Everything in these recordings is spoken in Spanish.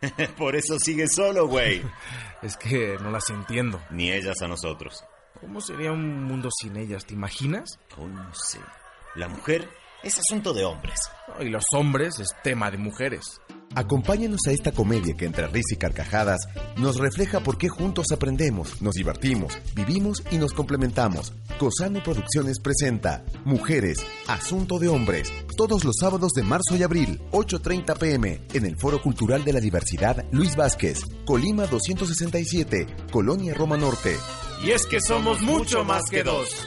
Por eso sigue solo, güey. es que no las entiendo. Ni ellas a nosotros. ¿Cómo sería un mundo sin ellas? ¿Te imaginas? Oh, no sé. La mujer es asunto de hombres. Y los hombres es tema de mujeres. Acompáñanos a esta comedia que entre risa y carcajadas nos refleja por qué juntos aprendemos, nos divertimos, vivimos y nos complementamos. Cosano Producciones presenta Mujeres, Asunto de Hombres, todos los sábados de marzo y abril, 8.30 pm, en el Foro Cultural de la Diversidad Luis Vázquez, Colima 267, Colonia Roma Norte. Y es que somos mucho más que dos.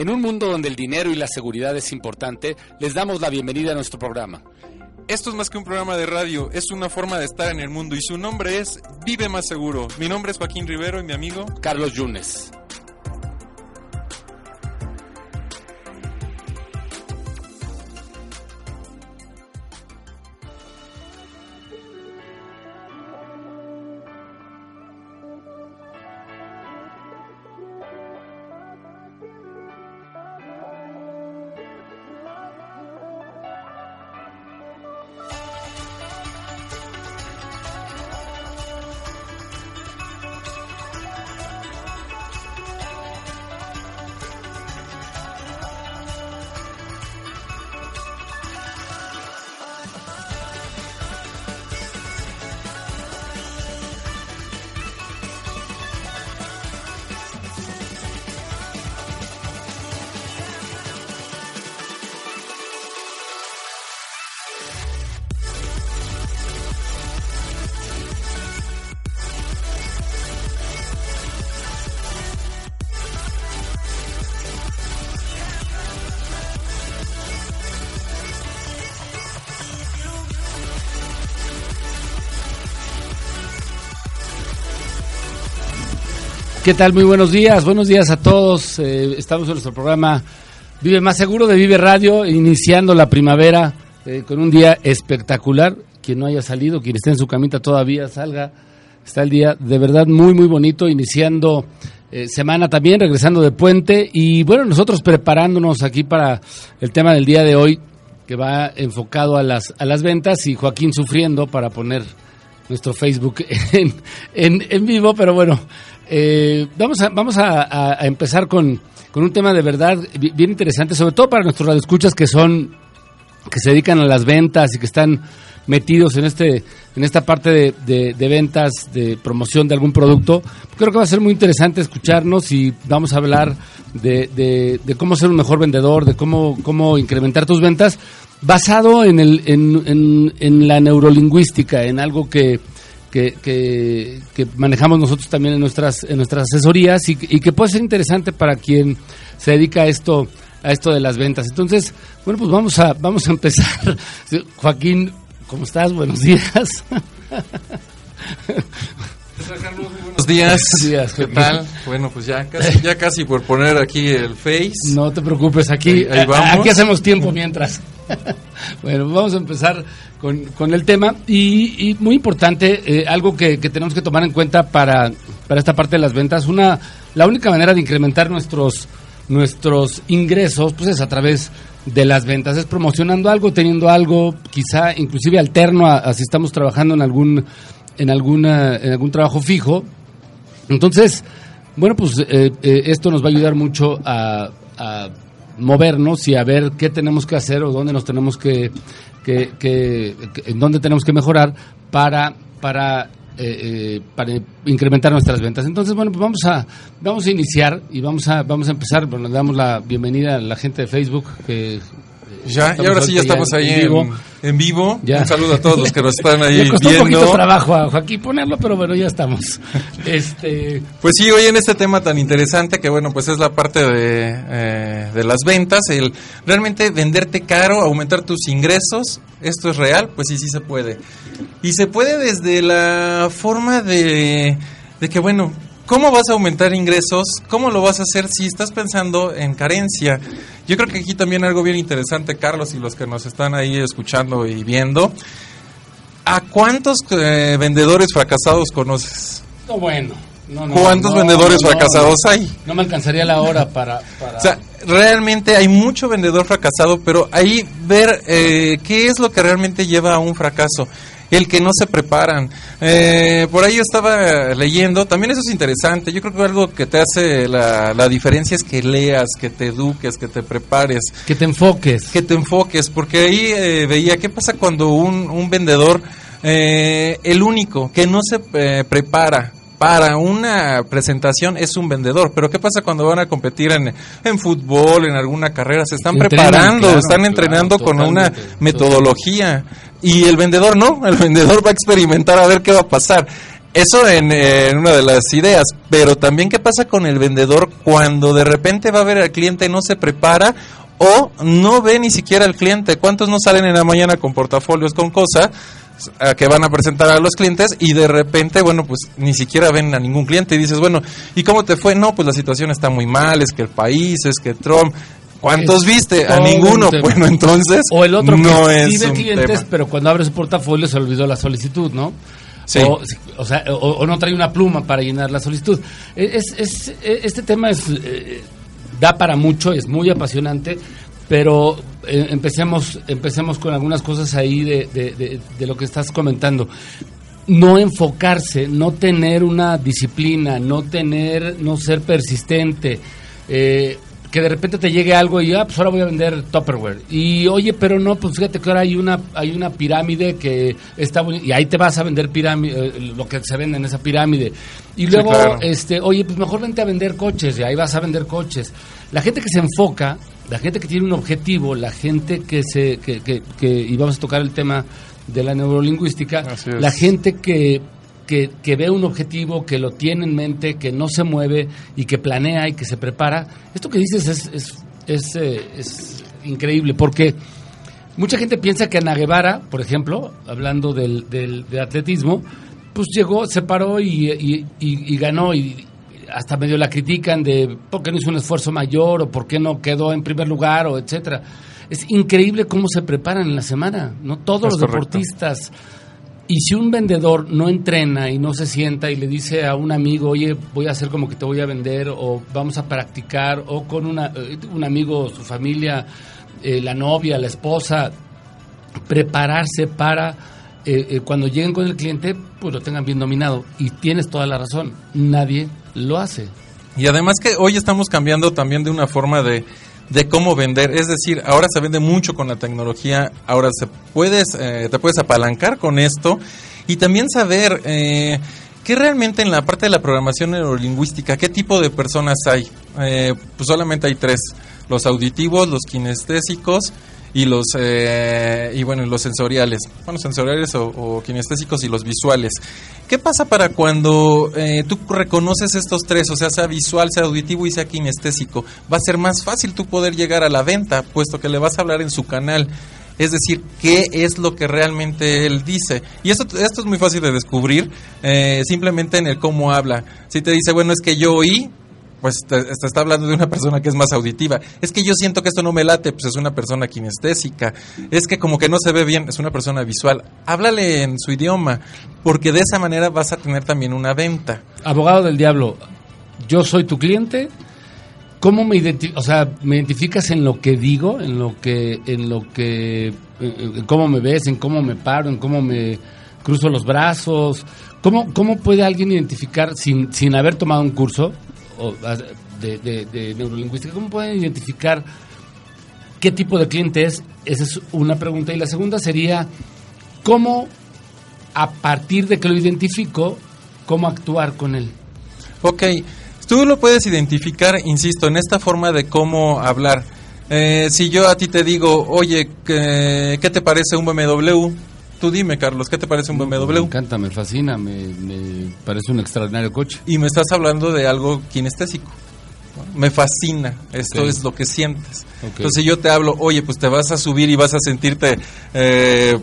En un mundo donde el dinero y la seguridad es importante, les damos la bienvenida a nuestro programa. Esto es más que un programa de radio, es una forma de estar en el mundo y su nombre es Vive Más Seguro. Mi nombre es Joaquín Rivero y mi amigo Carlos Yunes. ¿Qué tal? Muy buenos días. Buenos días a todos. Eh, estamos en nuestro programa Vive Más Seguro de Vive Radio, iniciando la primavera eh, con un día espectacular. Quien no haya salido, quien esté en su camita todavía salga. Está el día de verdad muy, muy bonito, iniciando eh, semana también, regresando de puente. Y bueno, nosotros preparándonos aquí para el tema del día de hoy, que va enfocado a las, a las ventas y Joaquín sufriendo para poner nuestro Facebook en, en, en vivo, pero bueno, eh, vamos a, vamos a, empezar con, un tema de verdad bien interesante, sobre todo para nuestros radioescuchas que son, que se dedican a las ventas y que están metidos en este en esta parte de, ventas, de promoción de algún producto. Creo que va a ser muy interesante escucharnos y vamos a hablar de, cómo ser un mejor vendedor, de cómo, cómo incrementar tus ventas, basado en, el, en, en la neurolingüística, en algo que, que, que, manejamos nosotros también en nuestras, en nuestras asesorías y, que puede ser interesante para quien se dedica a esto, a esto de las ventas. Entonces, bueno, pues vamos a, vamos a empezar. Joaquín, ¿cómo estás? Buenos días. Buenos días. días. ¿Qué tal? Bueno, pues ya casi, ya casi por poner aquí el Face. No te preocupes, aquí, aquí hacemos tiempo mientras. bueno, vamos a empezar con, con el tema y, muy importante, eh, algo que, tenemos que tomar en cuenta para, para esta parte de las ventas, una la única manera de incrementar nuestros nuestros ingresos pues es a través de las ventas, es promocionando algo, teniendo algo quizá inclusive alterno a, si estamos trabajando en algún en alguna en algún trabajo fijo. Entonces, bueno, pues eh, eh, esto nos va a ayudar mucho a, a movernos y a ver qué tenemos que hacer o dónde nos tenemos que, que, que, en dónde tenemos que mejorar para para eh, eh, para incrementar nuestras ventas. Entonces, bueno, pues vamos a vamos a iniciar y vamos a vamos a empezar. Bueno, le damos la bienvenida a la gente de Facebook que Ya, y ahora sí ya estamos ahí en vivo. En, vivo. Ya. Un saludo a todos los que nos están ahí costó viendo. un poquito trabajo a Joaquín ponerlo, pero bueno, ya estamos. Este, Pues sí, hoy en este tema tan interesante que bueno, pues es la parte de, eh, de las ventas, el realmente venderte caro, aumentar tus ingresos, esto es real, pues sí, sí se puede. Y se puede desde la forma de, de que bueno, ¿cómo vas a aumentar ingresos? ¿Cómo lo vas a hacer si estás pensando en carencia? Yo creo que aquí también algo bien interesante, Carlos, y los que nos están ahí escuchando y viendo. ¿A cuántos eh, vendedores fracasados conoces? no, bueno. No, no, ¿Cuántos no, vendedores fracasados hay? No me alcanzaría la hora para... para- O sea, realmente hay mucho vendedor fracasado, pero ahí ver eh, qué es lo que realmente lleva a un fracaso. El que no se preparan. Eh, por ahí yo estaba leyendo, también eso es interesante. Yo creo que algo que te hace la, la diferencia es que leas, que te eduques, que te prepares que te enfoques. que te enfoques, porque ahí eh, veía qué pasa cuando un, un vendedor, eh, el único que no se eh, prepara para una presentación es un vendedor, pero qué pasa cuando van a competir en, en fútbol, en alguna carrera, se están preparando, claro, están claro, entrenando con una metodología y el vendedor no, el vendedor va a experimentar a ver qué va a pasar. Eso en, una de las ideas, pero también qué pasa con el vendedor cuando de repente va a ver al cliente no se prepara o no ve ni siquiera al cliente. ¿Cuántos no salen en la mañana con portafolios, con cosas a que van a presentar a los clientes y de repente, bueno, pues ni siquiera ven a ningún cliente y dices, bueno, ¿y cómo te fue? No, pues la situación está muy mal, es que el país, es que Trump... ¿Cuántos viste? A ninguno. Bueno, entonces O el otro no que es un clientes, tema. pero cuando abre su portafolio se olvidó la solicitud, ¿no? Sí. O, o sea, o, o no trae una pluma para llenar la solicitud. Es, es- este tema es eh, da para mucho, es muy apasionante, pero eh, empecemos, empecemos con algunas cosas ahí de, de- de- de lo que estás comentando. No enfocarse, no tener una disciplina, no tener, no ser persistente. eh, que de repente te llegue algo y ah, pues ahora voy a vender Tupperware. Y oye, pero no, pues fíjate que ahora hay una hay una pirámide que está y ahí te vas a vender pirámide, eh, lo que se vende en esa pirámide. Y luego claro. este, oye, pues mejor vente a vender coches y ahí vas a vender coches. La gente que se enfoca, la gente que tiene un objetivo, la gente que se que, que, que- y vamos a tocar el tema de la neurolingüística, la gente que que, que ve un objetivo, que lo tiene en mente, que no se mueve y que planea y que se prepara. Esto que dices es, es, es, eh, es increíble porque mucha gente piensa que Ana Guevara, por ejemplo, hablando del, del, de atletismo, pues llegó, se paró y, y- y- y ganó y hasta medio la critican de por qué no hizo un esfuerzo mayor o por qué no quedó en primer lugar o etcétera. Es increíble cómo se preparan en la semana, no todos Es los correcto. deportistas. Y si un vendedor no entrena y no se sienta y le dice a un amigo, oye, voy a hacer como que te voy a vender, o vamos a practicar, o con una, eh, un amigo, su familia, eh, la novia, la esposa, prepararse para eh, eh, cuando lleguen con el cliente, pues lo tengan bien dominado. Y tienes toda la razón, nadie lo hace. Y además que hoy estamos cambiando también de una forma de, de cómo vender. Es decir, ahora se vende mucho con la tecnología, ahora se puedes, eh, te puedes apalancar con esto y también saber eh, que realmente en la parte de la programación neurolingüística, qué tipo de personas hay. Eh, pues solamente hay tres, los auditivos, los kinestésicos y los eh, y bueno los sensoriales. Bueno sensoriales o, o kinestésicos y los visuales. Qué pasa para cuando eh, tú reconoces estos tres o sea sea visual sea auditivo y sea kinestésico. Va a ser más fácil tú poder llegar a la venta puesto que le vas a hablar en su canal. Es decir, qué es lo que realmente él dice. Y esto, esto es muy fácil de descubrir eh, simplemente en el cómo habla. Si te dice, bueno, es que yo oí, pues te, está hablando de una persona que es más auditiva. Es que yo siento que esto no me late, pues es una persona kinestésica. Es que como que no se ve bien, es una persona visual. Háblale en su idioma, porque de esa manera vas a tener también una venta. Abogado del diablo, yo soy tu cliente. ¿Cómo me identi- o sea, me identificas en lo que digo, en lo que, en lo que, en cómo me ves, en cómo me paro, en cómo me cruzo los brazos? ¿Cómo, cómo puede alguien identificar sin, sin haber tomado un curso o, de neurolingüística? ¿Cómo pueden identificar qué tipo de cliente es? Esa es una pregunta. Y la segunda sería, ¿cómo a partir de que lo identifico, cómo actuar con él? Ok, tú lo puedes identificar, insisto, en esta forma de cómo hablar. Eh, si yo a ti te digo, oye, ¿qué, qué te parece un BMW? Tú dime, Carlos, ¿qué te parece un BMW? Me encanta, me fascina, me, me parece un extraordinario coche. Y me estás hablando de algo kinestésico. Me fascina, esto es lo que sientes. Ok. Entonces yo te hablo, oye, pues te vas a subir y vas a sentirte, eh,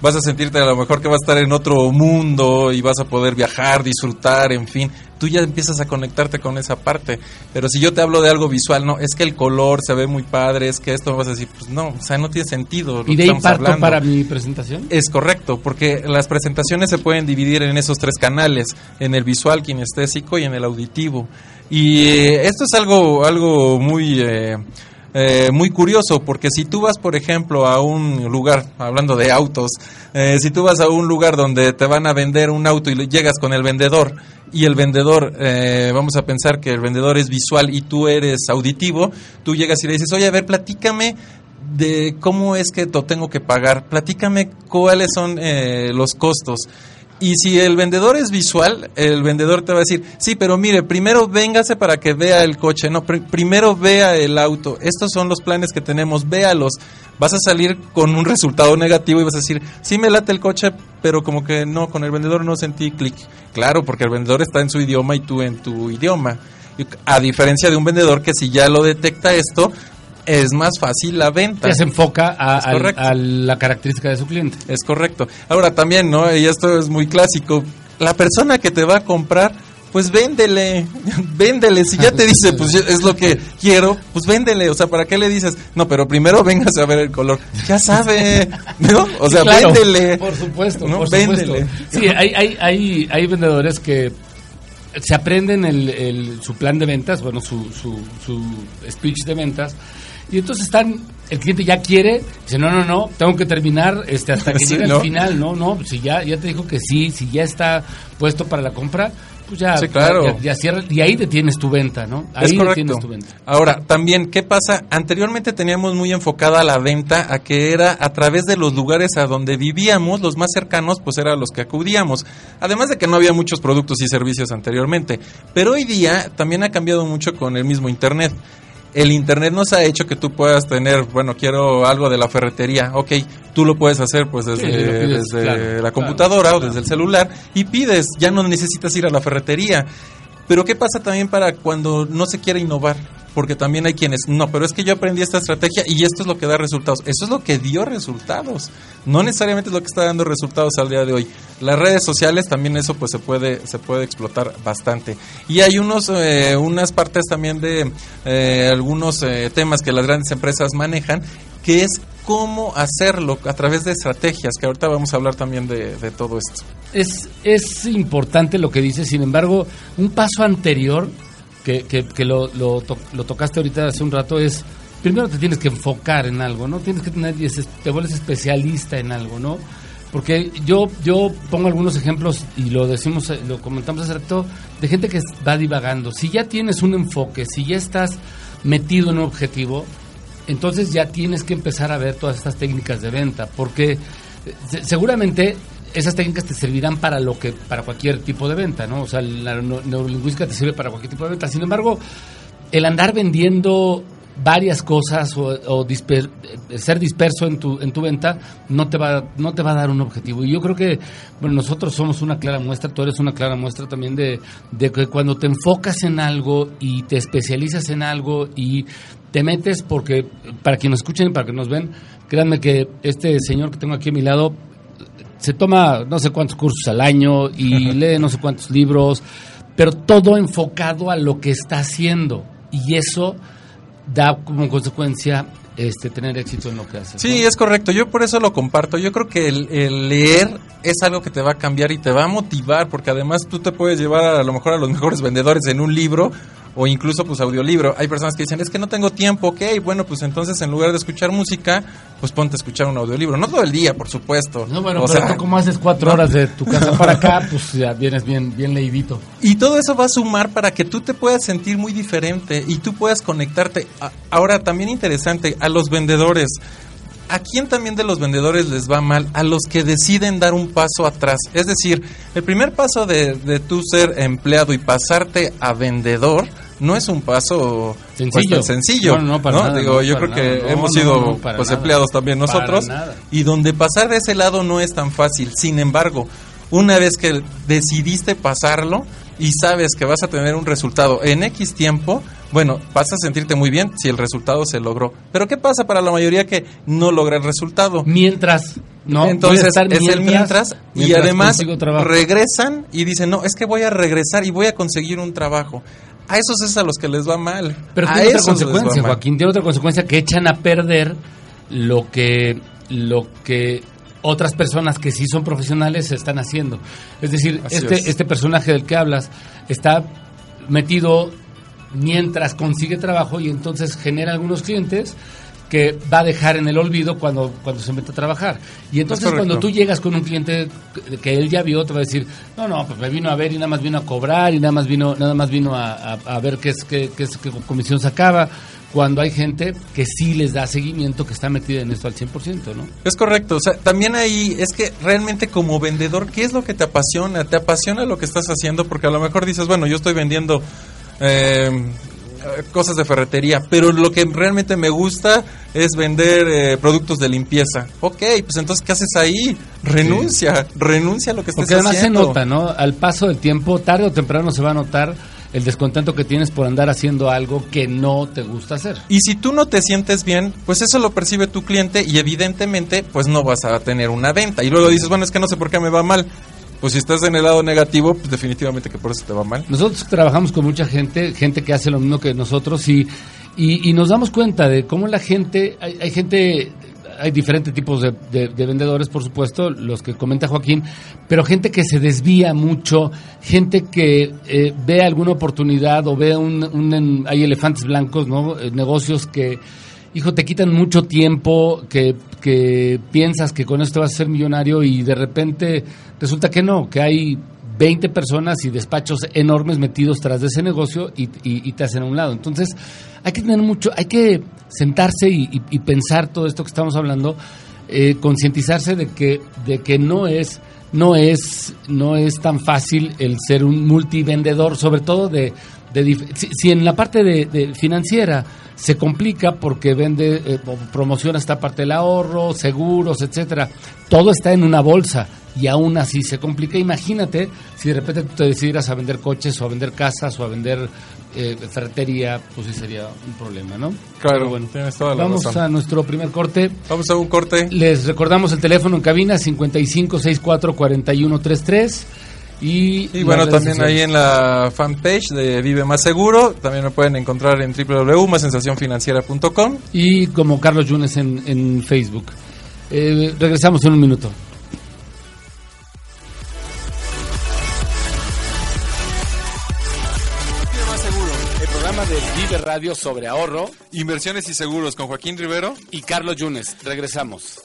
vas a sentirte a lo mejor que vas a estar en otro mundo y vas a poder viajar, disfrutar, en fin. Tú ya empiezas a conectarte con esa parte. Pero si yo te hablo de algo visual, no, es que el color se ve muy padre, es que esto me vas a decir, pues no, o sea, no tiene sentido. lo ¿Y de ahí parto hablando. para mi presentación? Es correcto, porque las presentaciones se pueden dividir en esos tres canales, en el visual, kinestésico y en el auditivo. Y eh, esto es algo, algo muy, eh, eh, muy curioso, porque si tú vas, por ejemplo, a un lugar, hablando de autos, eh, si tú vas a un lugar donde te van a vender un auto y le- llegas con el vendedor, y el vendedor, eh, vamos a pensar que el vendedor es visual y tú eres auditivo, tú llegas y le dices, oye, a ver, platícame de cómo es que lo tengo que pagar. Platícame cuáles son eh, los costos. Y si el vendedor es visual, el vendedor te va a decir, sí, pero mire, primero véngase para que vea el coche, no, pr- primero vea el auto. Estos son los planes que tenemos, véalos. Vas a salir con un resultado negativo y vas a decir, sí me late el coche, pero como que no, con el vendedor no sentí clic. Claro, porque el vendedor está en su idioma y tú en tu idioma. A diferencia de un vendedor que si ya lo detecta esto, es más fácil la venta. Ya se enfoca a, al- la característica de su cliente. Es correcto. Ahora también, ¿no? Y esto es muy clásico. La persona que te va a comprar, pues véndele, véndele. Si ya te dice, pues es lo que quiero, pues véndele. O sea, ¿para qué le dices? No, pero primero véngase a ver el color. Ya sabe, ¿no? O sea, Claro, véndele. Por supuesto, ¿no? por Véndele. supuesto. Sí, hay, hay, hay, hay vendedores que se aprenden el, el- su plan de ventas, bueno, su, su, su speech de ventas, y entonces están, el cliente ya quiere, dice, no, no, no, tengo que terminar este, hasta que Sí, llegue ¿no? al final, no, no, si ya, ya te dijo que sí, si ya está puesto para la compra, pues ya, Sí, claro. ya, ya cierra, y ahí detienes tu venta, ¿no? Ahí es correcto. detienes tu venta. Ahora, también, ¿qué pasa? Anteriormente teníamos muy enfocada la venta a que era a través de los lugares a donde vivíamos, los más cercanos, pues eran los que acudíamos. Además de que no había muchos productos y servicios anteriormente. Pero hoy día también ha cambiado mucho con el mismo Internet. El Internet nos ha hecho que tú puedas tener, bueno, quiero algo de la ferretería, ok, tú lo puedes hacer pues desde, Sí, lo pides, desde claro, la claro, computadora o desde el celular y pides, ya no necesitas ir a la ferretería. Pero ¿qué pasa también para cuando no se quiere innovar? Porque también hay quienes, no, pero es que yo aprendí esta estrategia y esto es lo que da resultados. Eso es lo que dio resultados. No necesariamente es lo que está dando resultados al día de hoy. Las redes sociales también eso pues se puede, se puede explotar bastante. Y hay unos, eh, unas partes también de eh, algunos eh, temas que las grandes empresas manejan, que es cómo hacerlo a través de estrategias, que ahorita vamos a hablar también de, de todo esto. es, es importante lo que dices, sin embargo, un paso anterior, que, que, que lo, lo, to- lo tocaste ahorita hace un rato, es, primero te tienes que enfocar en algo, ¿no? Tienes que tener, te vuelves especialista en algo, ¿no? Porque yo, yo pongo algunos ejemplos y lo decimos, eh, lo comentamos hace rato, de gente que va divagando. Si ya tienes un enfoque, si ya estás metido en un objetivo, entonces ya tienes que empezar a ver todas estas técnicas de venta, porque eh, se- seguramente esas técnicas te servirán para lo que para cualquier tipo de venta, ¿no? O sea, la neu- neurolingüística te sirve para cualquier tipo de venta. Sin embargo, el andar vendiendo varias cosas o, eh, ser disperso en tu en tu venta no te va no te va a dar un objetivo y yo creo que bueno nosotros somos una clara muestra tú eres una clara muestra también de, de que cuando te enfocas en algo y te especializas en algo y te metes porque para quienes nos escuchen y para que nos ven créanme que este señor que tengo aquí a mi lado se toma no sé cuántos cursos al año y lee no sé cuántos libros, pero todo enfocado a lo que está haciendo. Y eso da como consecuencia este tener éxito en lo que hace. Sí, es correcto. Yo por eso lo comparto. Yo creo que el, el leer es algo que te va a cambiar y te va a motivar, porque además tú te puedes llevar a, lo mejor a los mejores vendedores en un libro o incluso pues audiolibro. Hay personas que dicen, es que no tengo tiempo, ok, bueno, pues entonces en lugar de escuchar música, pues ponte a escuchar un audiolibro. No todo el día, por supuesto. No, bueno, O pero sea, tú como haces cuatro horas de tu casa para acá, pues ya vienes bien, bien leidito. Y todo eso va a sumar para que tú te puedas sentir muy diferente y tú puedas conectarte. A- Ahora, también interesante, a los vendedores. ¿A quién también de los vendedores les va mal? A los que deciden dar un paso atrás. Es decir, el primer paso de, de tú ser empleado y pasarte a vendedor no es un paso pues, Sencillo. sencillo. No, no, para nada, Digo, no, yo para creo que nada. Hemos sido pues empleados también nosotros y donde pasar de ese lado no es tan fácil. Sin embargo, una vez que decidiste pasarlo y sabes que vas a tener un resultado en X tiempo, bueno, vas a sentirte muy bien si el resultado se logró. Pero ¿qué pasa para la mayoría que no logra el resultado? Mientras, ¿no? Entonces es el mientras y mientras además consigo trabajo. regresan y dicen, no, es que voy a regresar y voy a conseguir un trabajo. A esos es a los que les va mal. Pero a tiene otra consecuencia. Joaquín, tiene otra consecuencia que echan a perder lo que, lo que otras personas que sí son profesionales están haciendo. Es decir, Así este, es. este personaje del que hablas está metido mientras consigue trabajo y entonces genera algunos clientes que va a dejar en el olvido cuando, cuando se mete a trabajar. Y entonces cuando tú llegas con un cliente que- él ya vio, te va a decir, no, no, pues me vino a ver y nada más vino a cobrar y nada más vino, nada más vino a, a- a ver qué es, qué, qué es, qué comisión sacaba. Cuando hay gente que sí les da seguimiento, que está metida en esto al 100%, ¿no? Es correcto, o sea, también ahí es que realmente como vendedor, ¿qué es lo que te apasiona? ¿Te apasiona lo que estás haciendo? Porque a lo mejor dices, bueno, yo estoy vendiendo eh, cosas de ferretería, pero lo que realmente me gusta es vender eh, productos de limpieza. Ok, pues entonces, ¿qué haces ahí? Renuncia, renuncia a lo que estés Porque además haciendo. se nota, ¿no? Al paso del tiempo, tarde o temprano se va a notar el descontento que tienes por andar haciendo algo que no te gusta hacer. Y si tú no te sientes bien, pues eso lo percibe tu cliente y evidentemente pues no vas a tener una venta. Y luego dices, bueno, es que no sé por qué me va mal. Pues si estás en el lado negativo, pues definitivamente que por eso te va mal. Nosotros trabajamos con mucha gente, gente que hace lo mismo que nosotros y, y, nos damos cuenta de cómo la gente, hay, hay gente, hay diferentes tipos de, de- de vendedores, por supuesto, los que comenta Joaquín, pero gente que se desvía mucho, gente que eh, ve alguna oportunidad o ve un, un- hay elefantes blancos, ¿no? Eh, negocios que, hijo, te quitan mucho tiempo, que, que piensas que con esto vas a ser millonario y de repente resulta que no, que hay 20 personas y despachos enormes metidos tras de ese negocio y, te hacen a un lado. Entonces, hay que tener mucho, hay que sentarse y pensar todo esto que estamos hablando, eh, concientizarse de que, de que no es no es no es tan fácil el ser un multivendedor, sobre todo de, de si, si en la parte de, de financiera se complica porque vende eh, promociona esta parte del ahorro, seguros, etcétera, todo está en una bolsa y aún así se complica. Imagínate si de repente tú te decidieras a vender coches o a vender casas o a vender eh, ferretería, pues sí sería un problema, ¿no? Claro, bueno, tienes toda la vamos razón. a nuestro primer corte. Vamos a un corte. Les recordamos el teléfono en cabina 55644133 y Y bueno, también ahí en la fanpage de Vive Más Seguro, también me pueden encontrar en www.masensacionfinanciera.com. y como Carlos Yunes en, en Facebook. Eh, regresamos en un minuto. El programa de Vive Radio sobre ahorro Inversiones y seguros con Joaquín Rivero. y Carlos Yunes. Regresamos.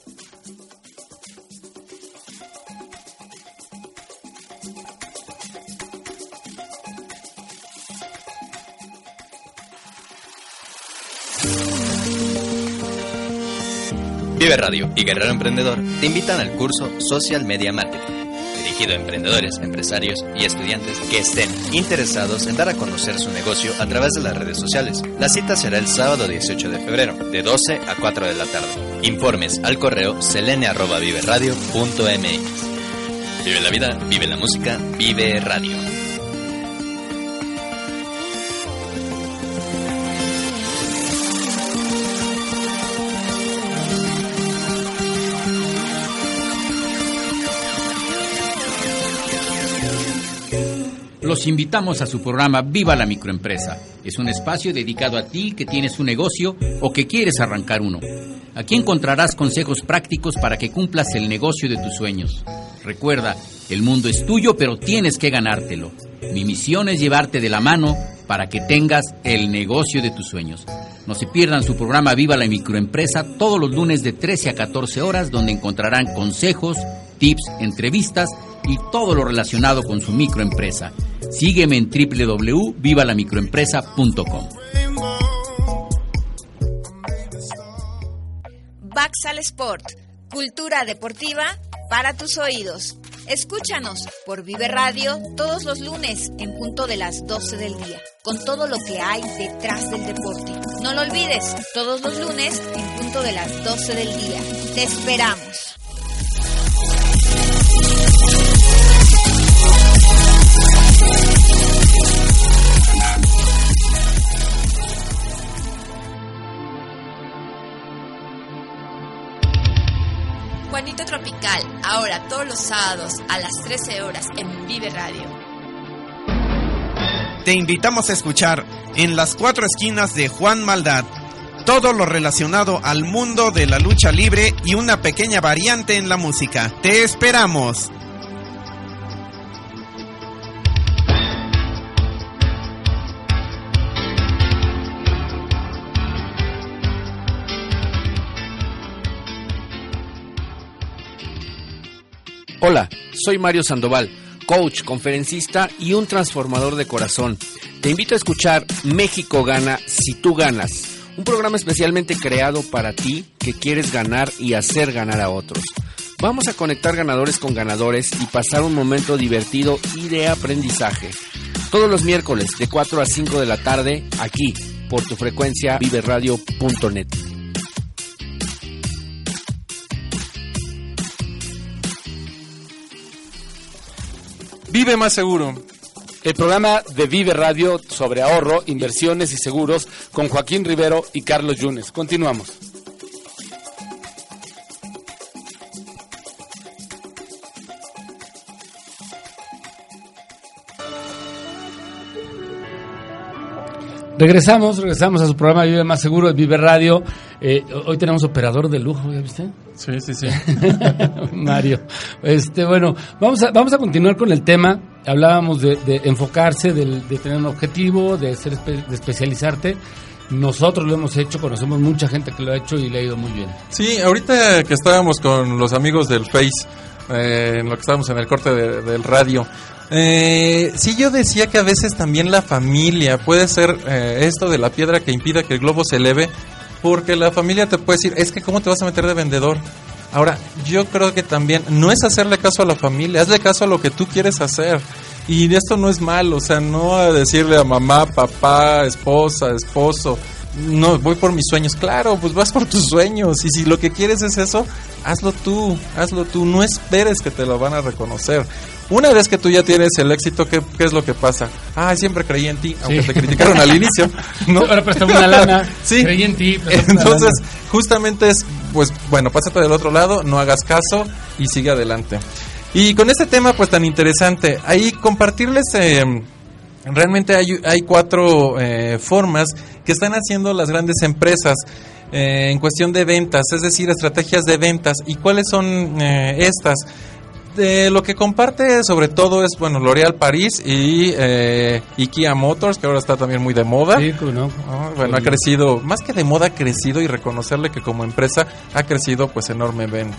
Vive Radio y Guerrero Emprendedor te invitan al curso Social Media Marketing, dirigido a emprendedores, empresarios y estudiantes que estén interesados en dar a conocer su negocio a través de las redes sociales. La cita será el sábado 18 de febrero, de 12 a 4 de la tarde. Informes al correo selene.viveradio.mx. Vive la vida, vive la música, vive radio. Los invitamos a su programa Viva la Microempresa. Es un espacio dedicado a ti que tienes un negocio o que quieres arrancar uno. Aquí encontrarás consejos prácticos para que cumplas el negocio de tus sueños. Recuerda, el mundo es tuyo, pero tienes que ganártelo. Mi misión es llevarte de la mano para que tengas el negocio de tus sueños. No se pierdan su programa Viva la Microempresa todos los lunes de 13 a 14 horas, donde encontrarán consejos, tips, entrevistas y todo lo relacionado con su microempresa. Sígueme en www.vivalamicroempresa.com. Baxal Sport, cultura deportiva para tus oídos. Escúchanos por Vive Radio todos los lunes en punto de las 12 del día, con todo lo que hay detrás del deporte. No lo olvides, todos los lunes en punto de las 12 del día. Te esperamos. Juanito Tropical, ahora todos los sábados a las 13 horas en Vive Radio. Te invitamos a escuchar en las cuatro esquinas de Juan Maldad todo lo relacionado al mundo de la lucha libre y una pequeña variante en la música. Te esperamos. Hola, soy Mario Sandoval, coach, conferencista y un transformador de corazón. Te invito a escuchar México Gana si tú ganas, un programa especialmente creado para ti que quieres ganar y hacer ganar a otros. Vamos a conectar ganadores con ganadores y pasar un momento divertido y de aprendizaje. Todos los miércoles de 4 a 5 de la tarde, aquí, por tu frecuencia viveradio.net. Vive más seguro. El programa de Vive Radio sobre ahorro, inversiones y seguros con Joaquín Rivero y Carlos Yunes. Continuamos. Regresamos, regresamos a su programa Vive Más Seguro de Vive Radio. Eh, hoy tenemos operador de lujo, ¿ya viste? Sí, sí, sí. Mario. Este, bueno, vamos a, vamos a continuar con el tema. Hablábamos de, de enfocarse, de, tener un objetivo, de, ser de especializarte. Nosotros lo hemos hecho, conocemos mucha gente que lo ha hecho y le ha ido muy bien. Sí, ahorita que estábamos con los amigos del Face, eh, en lo que estábamos en el corte de- del radio, eh, sí yo decía que a veces también la familia puede ser eh, esto de la piedra que impida que el globo se eleve, porque la familia te puede decir, es que ¿cómo te vas a meter de vendedor? Ahora, yo creo que también no es hacerle caso a la familia, hazle caso a lo que tú quieres hacer. Y esto no es malo, o sea, no a decirle a mamá, papá, esposa, esposo, no, voy por mis sueños. Claro, pues vas por tus sueños. Y si lo que quieres es eso, hazlo tú, hazlo tú. No esperes que te lo van a reconocer. Una vez que tú ya tienes el éxito, ¿qué, qué es lo que pasa? Ah, siempre creí en ti, aunque Sí. te criticaron al inicio. ¿no? Ahora préstame una lana, sí. creí en ti, Entonces, lana. justamente es, pues bueno, pásate del otro lado, no hagas caso y sigue adelante. Y con este tema, pues tan interesante, ahí compartirles, eh, realmente hay, hay cuatro eh, formas que están haciendo las grandes empresas. eh, en cuestión de ventas, es decir, estrategias de ventas. ¿Y cuáles son eh, estas? De lo que comparte sobre todo es, bueno, L'Oréal París y, eh, y Kia Motors, que ahora está también muy de moda. Sí, no. Ah, bueno, ha crecido, más que de moda, ha crecido y reconocerle que como empresa ha crecido pues enormemente.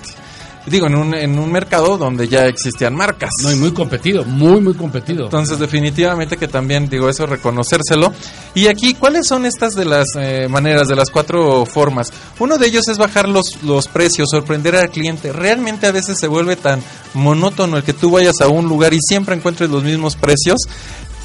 Digo, en un, en un mercado donde ya existían marcas. No, y muy competido, muy, muy competido. Entonces, definitivamente que también, digo, eso, reconocérselo. Y aquí, ¿cuáles son estas de las eh, maneras, de las cuatro formas? Uno de ellos es bajar los, los precios, sorprender al cliente. Realmente a veces se vuelve tan monótono el que tú vayas a un lugar y siempre encuentres los mismos precios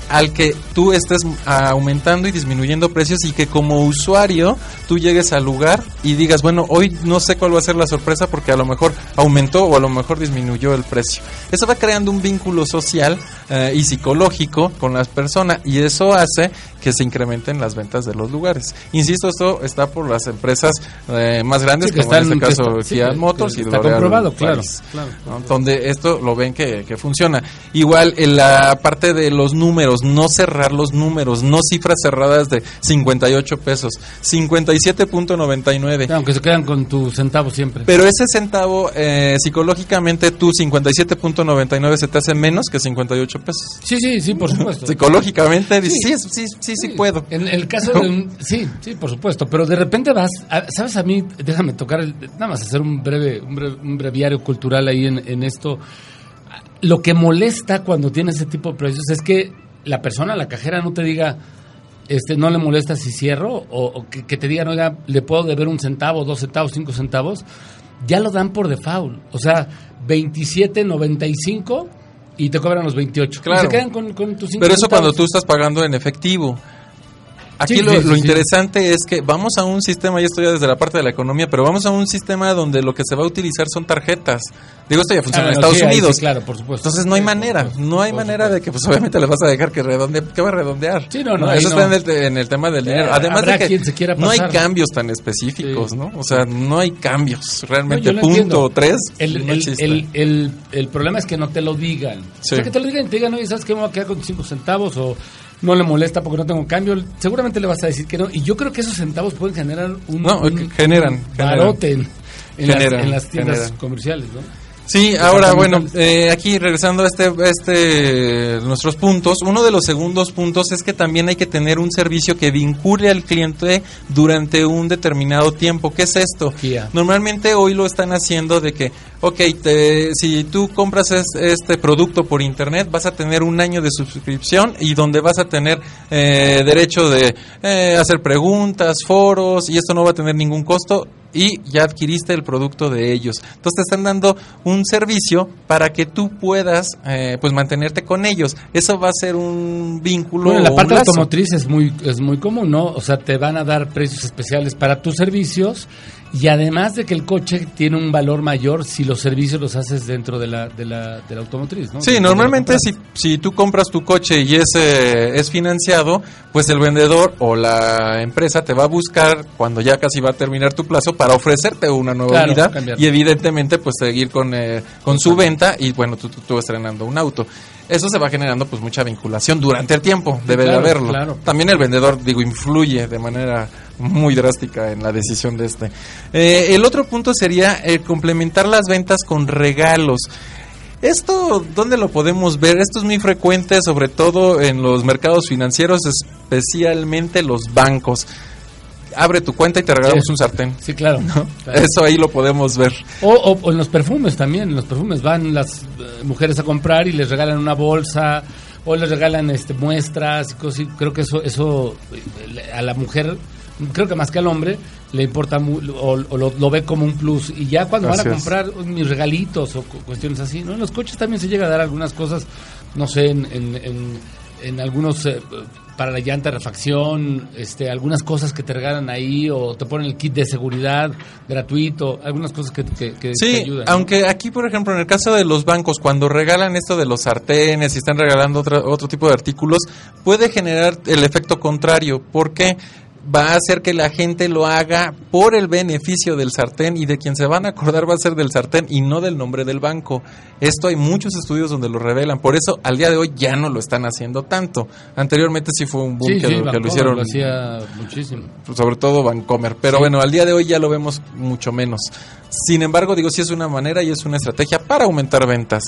al que tú estés aumentando y disminuyendo precios y que como usuario tú llegues al lugar y digas, bueno, hoy no sé cuál va a ser la sorpresa porque a lo mejor aumentó o a lo mejor disminuyó el precio. Eso va creando un vínculo social eh, y psicológico con las personas y eso hace que se incrementen las ventas de los lugares. Insisto, esto está por las empresas eh, más grandes, Sí, que como en están- este caso que- sí, Fiat Motors que y está comprobado, claro, donde esto lo ven que, que funciona. Igual en la parte de los números, no cerrar los números, no cifras cerradas de 58 pesos, 57.99. Aunque se quedan con tu centavo siempre. Pero ese centavo, eh, psicológicamente, tú 57.99 se te hace menos que 58 pesos. Sí, sí, sí, por supuesto. Psicológicamente, Sí. sí, sí, sí, sí, puedo. En el caso de un... Sí, sí, por supuesto. Pero de repente vas... a- ¿Sabes a mí? Déjame tocar... el- nada más hacer un breve, un breve- un breviario cultural ahí en, en esto. Lo que molesta cuando tienes ese tipo de precios es que la persona, la cajera, no te diga... este, no le molesta si cierro o, o que, que te digan, oiga, le puedo deber un centavo, dos centavos, cinco centavos, ya lo dan por default. O sea, 27.95 y te cobran los 28. Claro. Y se quedan con, con tus cinco Pero eso centavos. cuando tú estás pagando en efectivo. Aquí Sí, lo, sí, sí, lo sí. interesante es que vamos a un sistema, y esto ya desde la parte de la economía, pero vamos a un sistema donde lo que se va a utilizar son tarjetas. Digo, esto ya funciona Ah, en bueno, Estados Unidos. sí, claro, por supuesto. Entonces no hay manera, no hay manera de que pues obviamente le vas a dejar que redondee, que va a redondear. Sí, no, no, ahí eso no. está en el, en el tema del Eh, dinero. Además de que quien se quiera no hay pasar. cambios tan específicos, ¿no? O sea, no hay cambios. No, Realmente punto tres El, no el, el, problema es que no te lo digan. O sea, que te lo digan y te digan, oye, ¿sabes qué? Me voy a quedar con 5 centavos o no le molesta porque no tengo cambio. Seguramente le vas a decir que no. Y yo creo que esos centavos pueden generar un, No, un- generan, barote en, las, Generan, en las tiendas generan. comerciales, ¿no? Sí, ahora bueno, eh, aquí regresando a este, este, nuestros puntos, uno de los segundos puntos es que también hay que tener un servicio que vincule al cliente durante un determinado tiempo. ¿Qué es esto? Normalmente hoy lo están haciendo de que, ok, te- si tú compras es- este producto por internet, vas a tener un año de suscripción y donde vas a tener eh, derecho de eh, hacer preguntas, foros y esto no va a tener ningún costo y ya adquiriste el producto de ellos. Entonces te están dando un servicio para que tú puedas eh, pues mantenerte con ellos. Eso va a ser un vínculo. Bueno, en la parte automotriz es muy, es muy común, ¿no? O sea, te van a dar precios especiales para tus servicios y además de que el coche tiene un valor mayor si los servicios los haces dentro de la, de la, de la automotriz, ¿no? Sí, normalmente si, si tú compras tu coche y es, eh, es financiado, pues el vendedor o la empresa te va a buscar cuando ya casi va a terminar tu plazo para ofrecerte una nueva Claro, cambiar. y evidentemente pues seguir con, eh, con su venta y bueno, tú, tú, tú estrenando un auto. Eso se va generando pues mucha vinculación durante el tiempo, debe claro, de haberlo. claro. También el vendedor, digo, influye de manera muy drástica en la decisión de este. Eh, el otro punto sería eh, complementar las ventas con regalos. Esto, ¿dónde lo podemos ver? Esto es muy frecuente, sobre todo en los mercados financieros, especialmente los bancos. Abre tu cuenta y te regalamos Sí. un sartén. Sí, claro. claro. Eso ahí lo podemos ver. O, o- o en los perfumes también, en los perfumes van las eh, mujeres a comprar y les regalan una bolsa o les regalan este muestras y cosas. así. Creo que eso eso eh, a la mujer, creo que más que al hombre, le importa mu- o, o lo, lo ve como un plus. Y ya cuando van a comprar uh, mis regalitos o cu- cuestiones así, ¿no? En los coches también se llega a dar algunas cosas, no sé, en, en, en- en algunos... eh, para la llanta de refacción, este, algunas cosas que te regalan ahí o te ponen el kit de seguridad gratuito, algunas cosas que, que, que te Sí, ayudan. ¿no? aunque aquí, por ejemplo, en el caso de los bancos, cuando regalan esto de los sartenes y están regalando otra- otro tipo de artículos, puede generar el efecto contrario, porque va a hacer que la gente lo haga por el beneficio del sartén y de quien se van a acordar va a ser del sartén y no del nombre del banco. Esto hay muchos estudios donde lo revelan, por eso al día de hoy ya no lo están haciendo tanto. Anteriormente sí fue un boom Sí, que, sí, lo- que Vancomer lo hicieron lo hacía muchísimo. sobre todo Vancomer. Pero Sí. bueno, al día de hoy ya lo vemos mucho menos. Sin embargo, digo, sí es una manera y es una estrategia para aumentar ventas.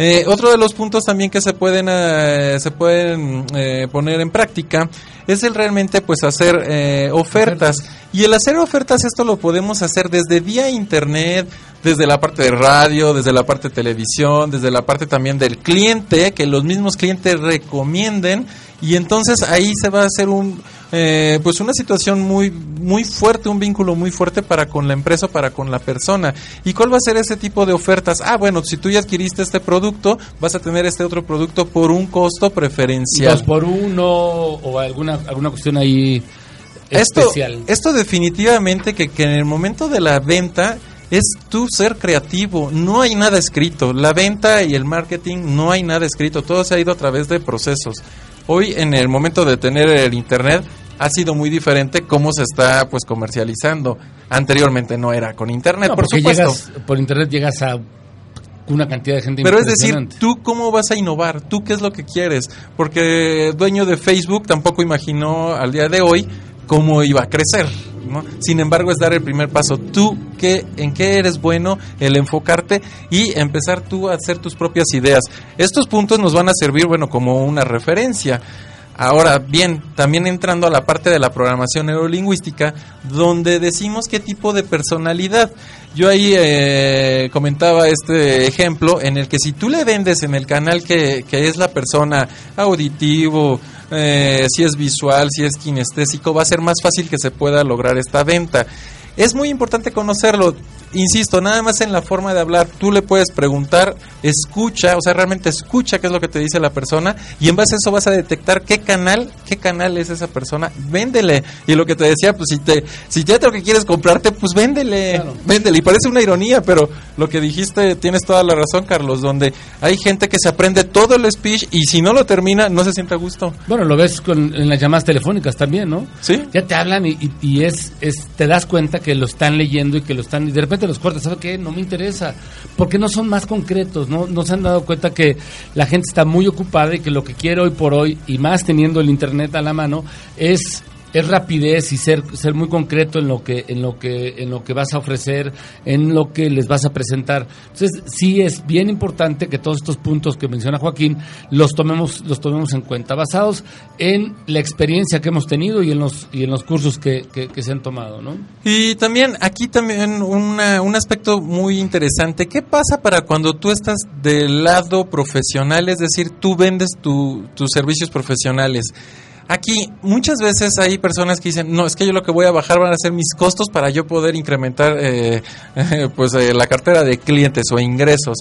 Eh, otro de los puntos también que se pueden eh, se pueden eh, poner en práctica es el realmente pues hacer eh, ofertas. Y el hacer ofertas esto lo podemos hacer desde vía internet, desde la parte de radio, desde la parte de televisión, desde la parte también del cliente, que los mismos clientes recomienden y entonces ahí se va a hacer un eh, pues una situación muy muy fuerte, un vínculo muy fuerte para con la empresa, para con la persona. ¿Y cuál va a ser ese tipo de ofertas? Ah, bueno, si tú ya adquiriste este producto, vas a tener este otro producto por un costo preferencial. Dos por uno o alguna, alguna cuestión ahí Esto, especial. esto definitivamente que, que en el momento de la venta es tú ser creativo, no hay nada escrito, la venta y el marketing no hay nada escrito, todo se ha ido a través de procesos. Hoy en el momento de tener el internet ha sido muy diferente cómo se está pues comercializando. Anteriormente no era con internet, No, por supuesto. llegas, por internet llegas a una cantidad de gente Pero es decir. ¿tú cómo vas a innovar? ¿Tú qué es lo que quieres? Porque el dueño de Facebook tampoco imaginó al día de hoy cómo iba a crecer. Sin embargo, es dar el primer paso. ¿Tú qué, en qué eres bueno? El enfocarte y empezar tú a hacer tus propias ideas. Estos puntos nos van a servir, bueno, como una referencia. Ahora bien, también entrando a la parte de la programación neurolingüística, donde decimos qué tipo de personalidad. Yo ahí eh, comentaba este ejemplo en el que si tú le vendes en el canal que, que es la persona auditivo, eh, si es visual, si es kinestésico, va a ser más fácil que se pueda lograr esta venta. Es muy importante conocerlo. Insisto, nada más en la forma de hablar. Tú le puedes preguntar, escucha, o sea, realmente escucha qué es lo que te dice la persona y en base a eso vas a detectar qué canal, qué canal es esa persona. Véndele. Y lo que te decía, pues si te si ya lo que quieres comprarte, pues véndele. Véndele. Y parece una ironía, pero lo que dijiste tienes toda la razón, Carlos, donde hay gente que se aprende todo el speech y si no lo termina no se siente a gusto. Bueno, lo ves con, en las llamadas telefónicas también, ¿no? Sí. Ya te hablan y, y- y es, es te das cuenta que lo están leyendo y que lo están y de repente los cortas, ¿sabes qué? No me interesa, porque no son más concretos, ¿no? No se han dado cuenta que la gente está muy ocupada y que lo que quiere hoy por hoy y más teniendo el internet a la mano es es rapidez y ser ser muy concreto en lo que en lo que en lo que vas a ofrecer en lo que les vas a presentar entonces sí es bien importante que todos estos puntos que menciona Joaquín los tomemos los tomemos en cuenta basados en la experiencia que hemos tenido y en los y en los cursos que, que, se han tomado no Y también aquí también una- un aspecto muy interesante. ¿Qué pasa para cuando tú estás del lado profesional? Es decir, tú vendes tu- tus servicios profesionales. Aquí muchas veces hay personas que dicen, no, es que yo lo que voy a bajar van a ser mis costos para yo poder incrementar eh, pues eh, la cartera de clientes o ingresos.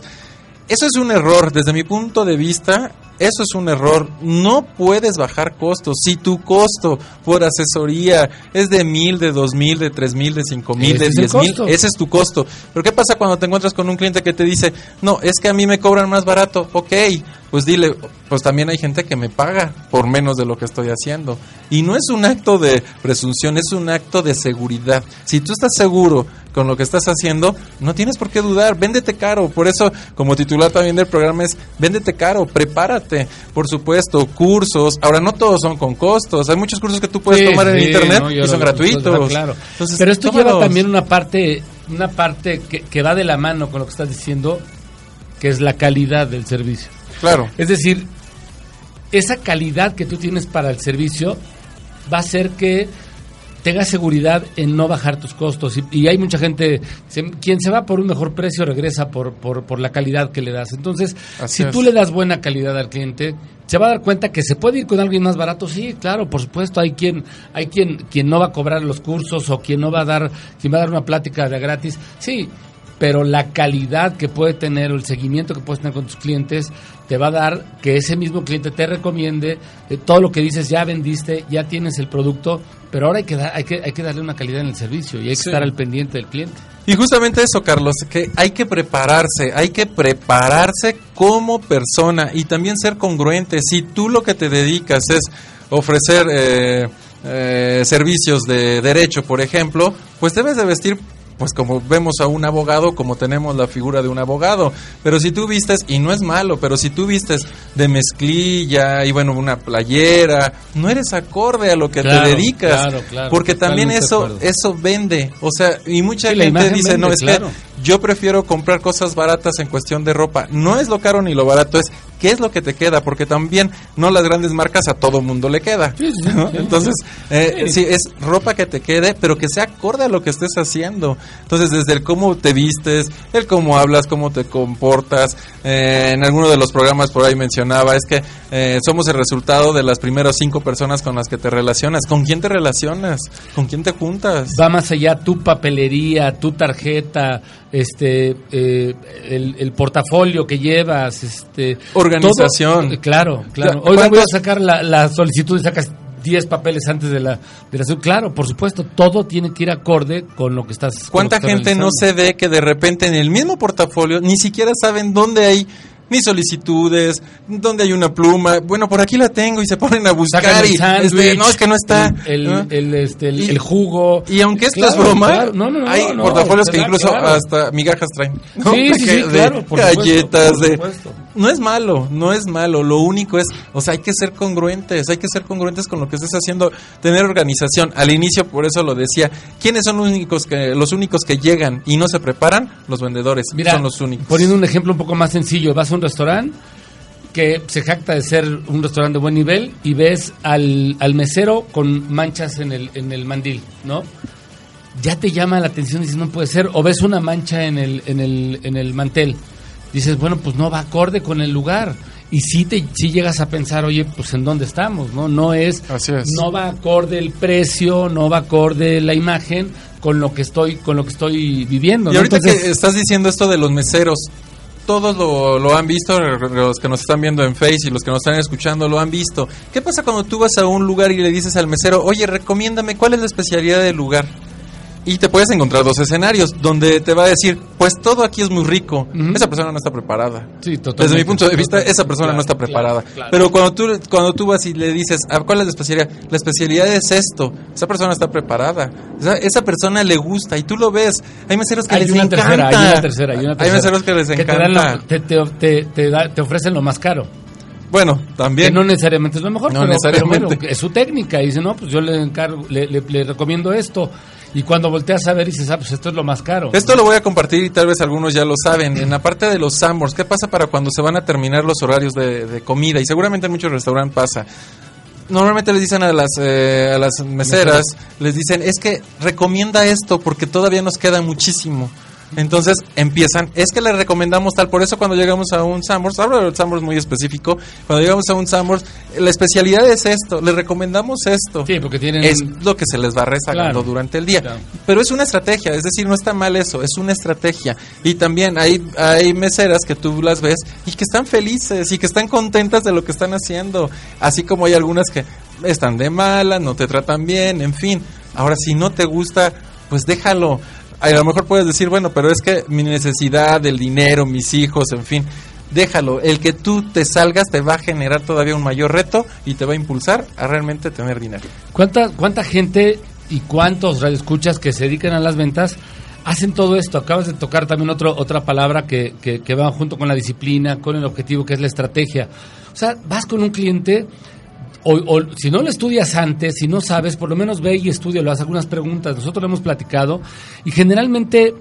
Eso es un error, desde mi punto de vista, eso es un error. No puedes bajar costos. Si tu costo por asesoría es de mil, de dos mil, de tres mil, de cinco mil, de diez mil, ese es tu costo. Pero ¿qué pasa cuando te encuentras con un cliente que te dice, no, es que a mí me cobran más barato? Ok, pues dile, pues también hay gente que me paga por menos de lo que estoy haciendo. Y no es un acto de presunción, es un acto de seguridad. Si tú estás seguro con lo que estás haciendo, no tienes por qué dudar, véndete caro. Por eso, como titular también del programa es, véndete caro, prepárate. Por supuesto, cursos. Ahora, no todos son con costos. Hay muchos cursos que tú puedes Sí, tomar en sí, internet no, y son lo- gratuitos. claro. Entonces, Pero esto lleva también una parte, una parte que, que va de la mano con lo que estás diciendo, que es la calidad del servicio. Claro. Es decir, esa calidad que tú tienes para el servicio va a hacer que tengas seguridad en no bajar tus costos. Y, y hay mucha gente, se- quien se va por un mejor precio regresa por, por, por la calidad que le das. Entonces, Así si es. tú le das buena calidad al cliente, se va a dar cuenta que se puede ir con alguien más barato. Sí, claro, por supuesto, hay quien, hay quien, quien no va a cobrar los cursos o quien no va a dar, quien va a dar una plática de gratis. Sí, pero la calidad que puede tener o el seguimiento que puedes tener con tus clientes te va a dar que ese mismo cliente te recomiende eh, todo lo que dices ya vendiste ya tienes el producto pero ahora hay que dar, hay que hay que darle una calidad en el servicio y hay que Sí. estar al pendiente del cliente Y justamente eso, Carlos, que hay que prepararse, hay que prepararse como persona y también ser congruente. Si tú lo que te dedicas es ofrecer eh, eh, servicios de derecho, por ejemplo, pues debes de vestir pues como vemos a un abogado, como tenemos la figura de un abogado. Pero si tú vistes, y no es malo, pero si tú vistes de mezclilla y bueno, una playera, no eres acorde a lo que Claro, te dedicas. claro, claro, porque también eso, eso vende. O sea, y mucha Sí, gente dice, vende, no, es claro. que yo prefiero comprar cosas baratas en cuestión de ropa. No es lo caro ni lo barato, es qué es lo que te queda, porque también no las grandes marcas a todo mundo le queda. ¿no? Entonces, eh, sí, es ropa que te quede, pero que sea acorde a lo que estés haciendo. Entonces, desde el cómo te vistes, el cómo hablas, cómo te comportas. eh, en alguno de los programas por ahí mencionaba, es que eh, somos el resultado de las primeras cinco personas con las que te relacionas. ¿Con quién te relacionas? ¿Con quién te juntas? va más allá tu papelería tu tarjeta este eh, el, el portafolio que llevas este Organización. todo- claro claro. Hoy voy a ¿cuántos- sacar la, la solicitud y sacas 10 papeles antes de la de la claro por supuesto todo tiene que ir acorde con lo que estás ¿Cuánta que estás gente no se ve que de repente en el mismo portafolio ni siquiera saben dónde hay mis solicitudes, dónde hay una pluma? Bueno, por aquí la tengo y se ponen a buscar y este, no es que no está. el, ¿no? el, el, este, el, Y- el jugo Y aunque esto Claro, es broma, claro. No, no, no, hay portafolios que incluso Claro. hasta migajas traen. Sí, claro, por supuesto, galletas, por de... supuesto. No es malo, no es malo. Lo único es, o sea, hay que ser congruentes, hay que ser congruentes con lo que estés haciendo, tener organización. Al inicio, por eso lo decía, ¿quiénes son los únicos que, los únicos que llegan y no se preparan? Los vendedores, Mira, son los únicos. Poniendo un ejemplo un poco más sencillo, vas a un restaurante que se jacta de ser un restaurante de buen nivel y ves al, al mesero con manchas en el, en el mandil, ¿no? Ya te llama la atención y dices, no puede ser. O ves una mancha en el, en el, en el mantel. Dices, bueno, pues no va acorde con el lugar. y sí te sí llegas a pensar, oye, pues en dónde estamos, ¿no? No es, no va acorde el precio, no va acorde la imagen con lo que estoy con lo que estoy viviendo. Y ahorita que estás diciendo esto de los meseros, todos lo, han visto, los que nos están viendo en Face y los que nos están escuchando lo han visto. ¿Qué pasa cuando tú vas a un lugar y le dices al mesero, oye, recomiéndame cuál es la especialidad del lugar? Y te puedes encontrar dos escenarios donde te va a decir, pues todo aquí es muy rico. Esa persona no está preparada. Desde mi punto de vista, esa persona no está preparada. Pero cuando tú, cuando tú vas y le dices, ah, ¿cuál es la especialidad? La especialidad es esto. Esa persona está preparada. Esa, persona le gusta y tú lo ves. Hay meseros que hay les una encanta. Tercera, hay una tercera, hay una tercera. Hay meseros que les encanta. te, te, te, te ofrecen lo más caro. Bueno, también. Que no necesariamente es lo mejor, no pero, necesariamente. Pero, es su técnica. Y dice, no, pues yo le, encargo, le, le, le recomiendo esto. Y cuando volteas a ver y dices, ah, pues esto es lo más caro. Esto lo voy a compartir y tal vez algunos ya lo saben. En la parte de los Sambors, ¿qué pasa para cuando se van a terminar los horarios de, comida? Y seguramente en muchos restaurantes pasa. Normalmente les dicen a las, eh, a las meseras, les dicen, es que recomienda esto porque todavía nos queda muchísimo. Entonces empiezan, es que le recomendamos tal, por eso cuando llegamos a un Sambors, hablo del Sambors muy específico, cuando llegamos a un Sambors, la especialidad es esto, le recomendamos esto. Sí, porque tienen... Es lo que se les va rezagando durante el día. Pero es una estrategia, es decir, no está mal eso, es una estrategia. Y también hay, hay meseras que tú las ves y que están felices y que están contentas de lo que están haciendo, así como hay algunas que están de mala, no te tratan bien, en fin. Ahora, si no te gusta, pues déjalo a lo mejor puedes decir, bueno, pero es que mi necesidad, el dinero, mis hijos, en fin, déjalo. El que tú te salgas te va a generar todavía un mayor reto y te va a impulsar a realmente tener dinero. ¿Cuánta, cuánta gente y cuántos radioescuchas que se dedican a las ventas hacen todo esto? Acabas de tocar también otro, otra palabra que, que, que va junto con la disciplina, con el objetivo, que es la estrategia. O sea, vas con un cliente o, si no lo estudias antes, si no sabes, por lo menos ve y estudia, lo haces algunas preguntas. Nosotros lo hemos platicado y generalmente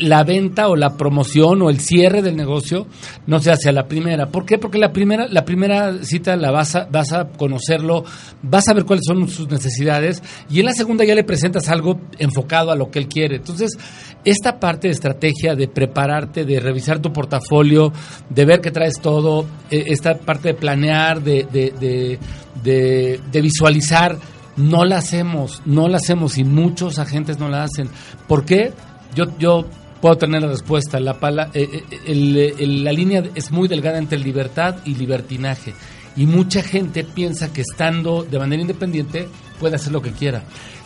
la venta o la promoción o el cierre del negocio no se hace a la primera. ¿Por qué? Porque la primera, la primera cita la vas a, vas a conocerlo, vas a ver cuáles son sus necesidades y en la segunda ya le presentas algo enfocado a lo que él quiere. Entonces, esta parte de estrategia, de prepararte, de revisar tu portafolio, de ver que traes todo, e, esta parte de planear, de, de, de, de visualizar, no la hacemos, no la hacemos y muchos agentes no la hacen. ¿Por qué? Yo, yo puedo tener la respuesta. La, pala, eh, eh, la línea es muy delgada entre libertad y libertinaje. Y mucha gente piensa que estando de manera independiente puede hacer lo que quiera.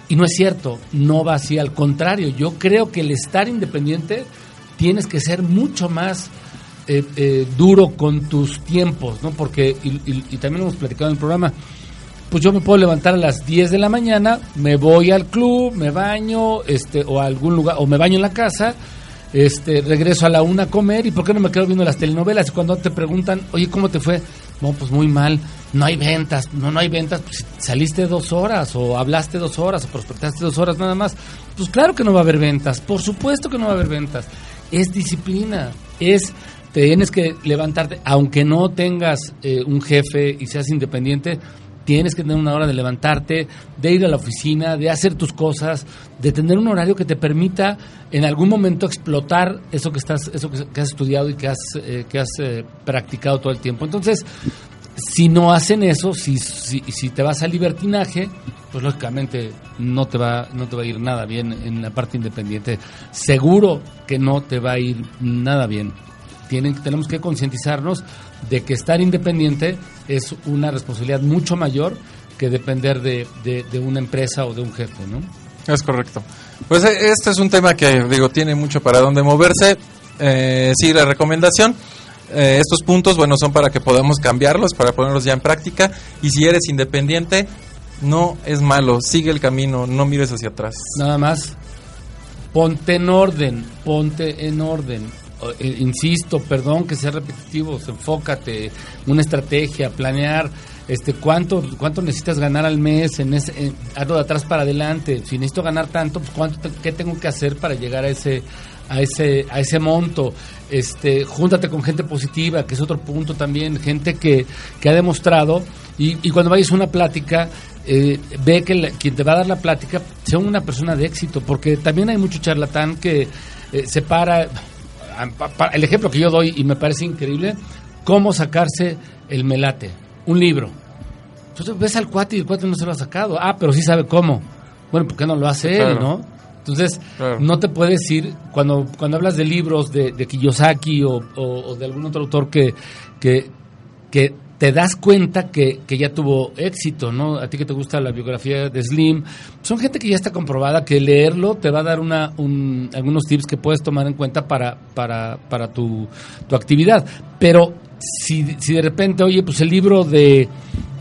Y no es cierto, no va así. Al contrario, yo creo que el estar independiente tienes que ser mucho más eh, duro con tus tiempos, ¿no? Porque, y, y, también lo hemos platicado en el programa, pues yo me puedo levantar a las 10 de la mañana, me voy al club, me baño, este, o a algún lugar, o me baño en la casa, este, regreso a la una a comer y ¿por qué no me quedo viendo las telenovelas? Y cuando te preguntan, oye, ¿cómo te fue? No, pues muy mal, no hay ventas, no, no hay ventas, pues saliste dos horas o hablaste dos horas o prospectaste dos horas nada más. Pues claro que no va a haber ventas, por supuesto que no va a haber ventas. Es disciplina, es tienes que levantarte, aunque no tengas eh, un jefe y seas independiente, tienes que tener una hora de levantarte, de ir a la oficina, de hacer tus cosas, de tener un horario que te permita en algún momento explotar eso que estás, eso que, has estudiado y que has, eh, que has eh, practicado todo el tiempo. Entonces, si no hacen eso, si, si, si, te vas al libertinaje, pues lógicamente no te va, no te va a ir nada bien en la parte independiente. Seguro que no te va a ir nada bien. Tienen, tenemos que concientizarnos de que estar independiente es una responsabilidad mucho mayor que depender de, de, una empresa o de un jefe, ¿no? Es correcto. Pues eh, este es un tema que, digo, tiene mucho para dónde moverse. Eh, sí, la recomendación. Eh, estos puntos, bueno, son para que podamos cambiarlos, para ponerlos ya en práctica. Y si eres independiente, no es malo. Sigue el camino, no mires hacia atrás. Nada más. Ponte en orden, ponte en orden eh, insisto, perdón que sea repetitivo, enfócate, una estrategia, planear este cuánto cuánto necesitas ganar al mes en ese de atrás para adelante si necesito ganar tanto pues cuánto qué tengo que hacer para llegar a ese a ese a ese monto este júntate con gente positiva que es otro punto también gente que, que ha demostrado y, y cuando vayas a una plática eh, ve que quien te va a dar la plática sea una persona de éxito porque también hay mucho charlatán que eh, se para el ejemplo que yo doy y me parece increíble, cómo sacarse el melate, un libro. Entonces ves al cuate y el cuate no se lo ha sacado. Ah, pero sí sabe cómo. Bueno, ¿por qué no lo hace él, no? Entonces, Claro. no te puedes ir, cuando, cuando hablas de libros de, de Kiyosaki o, o- o de algún otro autor que, que, que te das cuenta que, que ya tuvo éxito, ¿no? A ti que te gusta la biografía de Slim, son gente que ya está comprobada que leerlo te va a dar una, un- algunos tips que puedes tomar en cuenta para, para, para tu, tu actividad. Pero si, si de repente, oye, pues el libro de,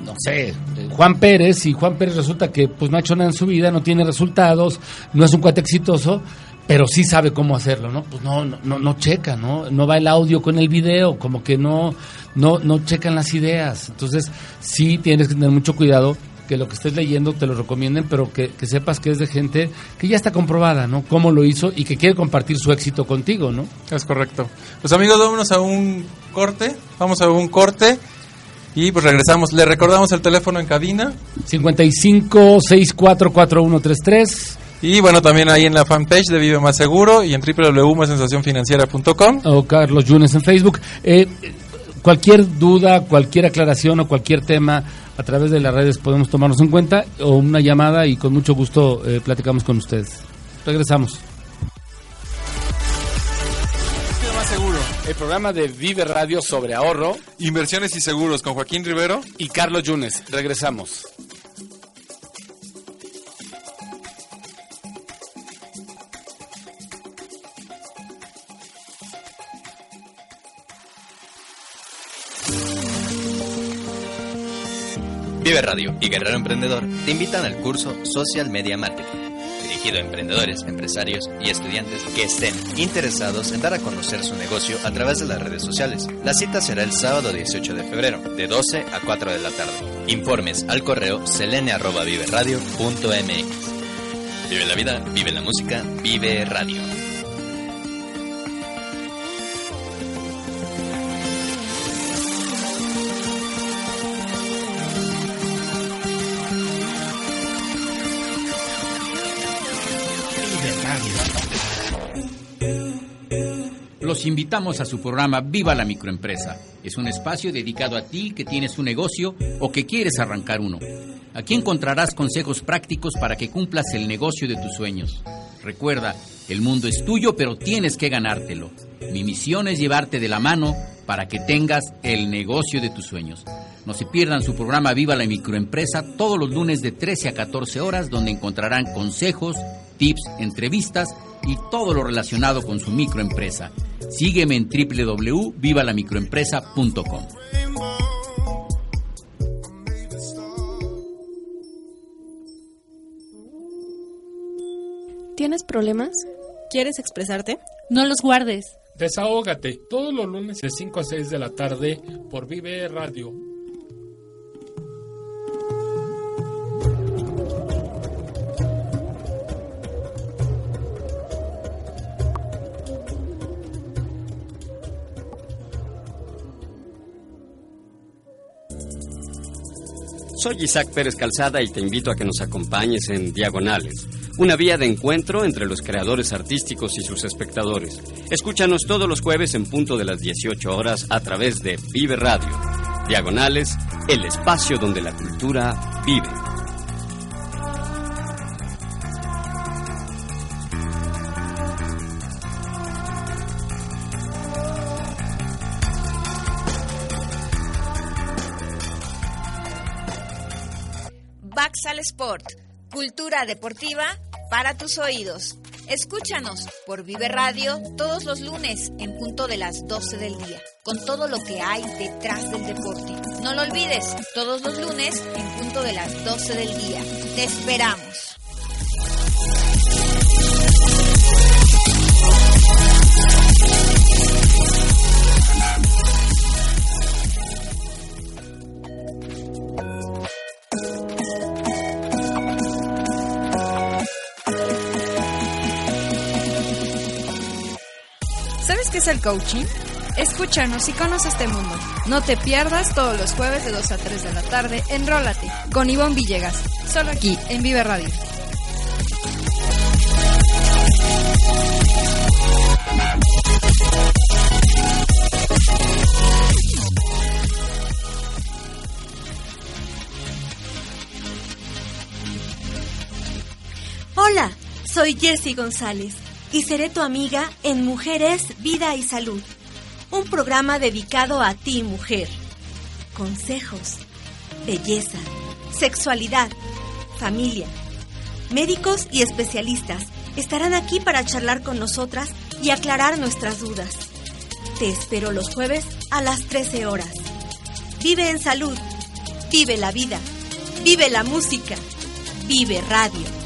no sé, Juan Pérez, y Juan Pérez resulta que pues no ha hecho nada en su vida, no tiene resultados, no es un cuate exitoso, pero sí sabe cómo hacerlo, ¿no? Pues no, no, no, no checa, ¿no? No va el audio con el video, como que no, no, no checan las ideas. Entonces, sí tienes que tener mucho cuidado que lo que estés leyendo te lo recomienden, pero que, que sepas que es de gente que ya está comprobada, ¿no? Cómo lo hizo y que quiere compartir su éxito contigo, ¿no? Es correcto. Pues amigos, vámonos a un corte. Vamos a un corte. Y pues regresamos. Le recordamos el teléfono en cabina. 55 644133 Y bueno, también ahí en la fanpage de Vive Más Seguro y en www.sensacionfinanciera.com. o Carlos Yunes en Facebook. Eh, cualquier duda, cualquier aclaración o cualquier tema a través de las redes podemos tomarnos en cuenta o una llamada y con mucho gusto eh, platicamos con ustedes. Regresamos. Más Seguro. El programa de Vive Radio sobre ahorro Inversiones y seguros con Joaquín Rivero. y Carlos Yunes. Regresamos. Vive Radio y Guerrero Emprendedor te invitan al curso Social Media Marketing, dirigido a emprendedores, empresarios y estudiantes que estén interesados en dar a conocer su negocio a través de las redes sociales. La cita será el sábado 18 de febrero, de 12 a 4 de la tarde. Informes al correo selene@viveradio.mx. Vive la vida, vive la música, vive radio. Invitamos a su programa Viva la Microempresa. Es un espacio dedicado a ti que tienes un negocio o que quieres arrancar uno. Aquí encontrarás consejos prácticos para que cumplas el negocio de tus sueños. Recuerda, el mundo es tuyo, pero tienes que ganártelo. Mi misión es llevarte de la mano para que tengas el negocio de tus sueños. No se pierdan su programa Viva la Microempresa todos los lunes de 13 a 14 horas, donde encontrarán consejos, tips, entrevistas y todo lo relacionado con su microempresa. Sígueme en www.vivalamicroempresa.com. ¿Tienes problemas? ¿Quieres expresarte? No los guardes. Desahógate todos los lunes de 5 a 6 de la tarde por Vive Radio. Soy Isaac Pérez Calzada y te invito a que nos acompañes en Diagonales, una vía de encuentro entre los creadores artísticos y sus espectadores. Escúchanos todos los jueves en punto de las 18 horas a través de Vive Radio. Diagonales, el espacio donde la cultura vive. Cultura deportiva para tus oídos. Escúchanos por Vive Radio todos los lunes en punto de las 12 del día, con todo lo que hay detrás del deporte. No lo olvides, todos los lunes en punto de las 12 del día. Te esperamos. es el coaching? Escúchanos y conoce este mundo. No te pierdas todos los jueves de 2 a 3 de la tarde en Rólate con Ivonne Villegas, solo aquí en Vive Radio. Hola, soy Jessie González y seré tu amiga en Mujeres, Vida y Salud, un programa dedicado a ti, mujer. Consejos, belleza, sexualidad, familia. Médicos y especialistas estarán aquí para charlar con nosotras y aclarar nuestras dudas. Te espero los jueves a las 13 horas. Vive en salud, vive la vida, vive la música, vive radio.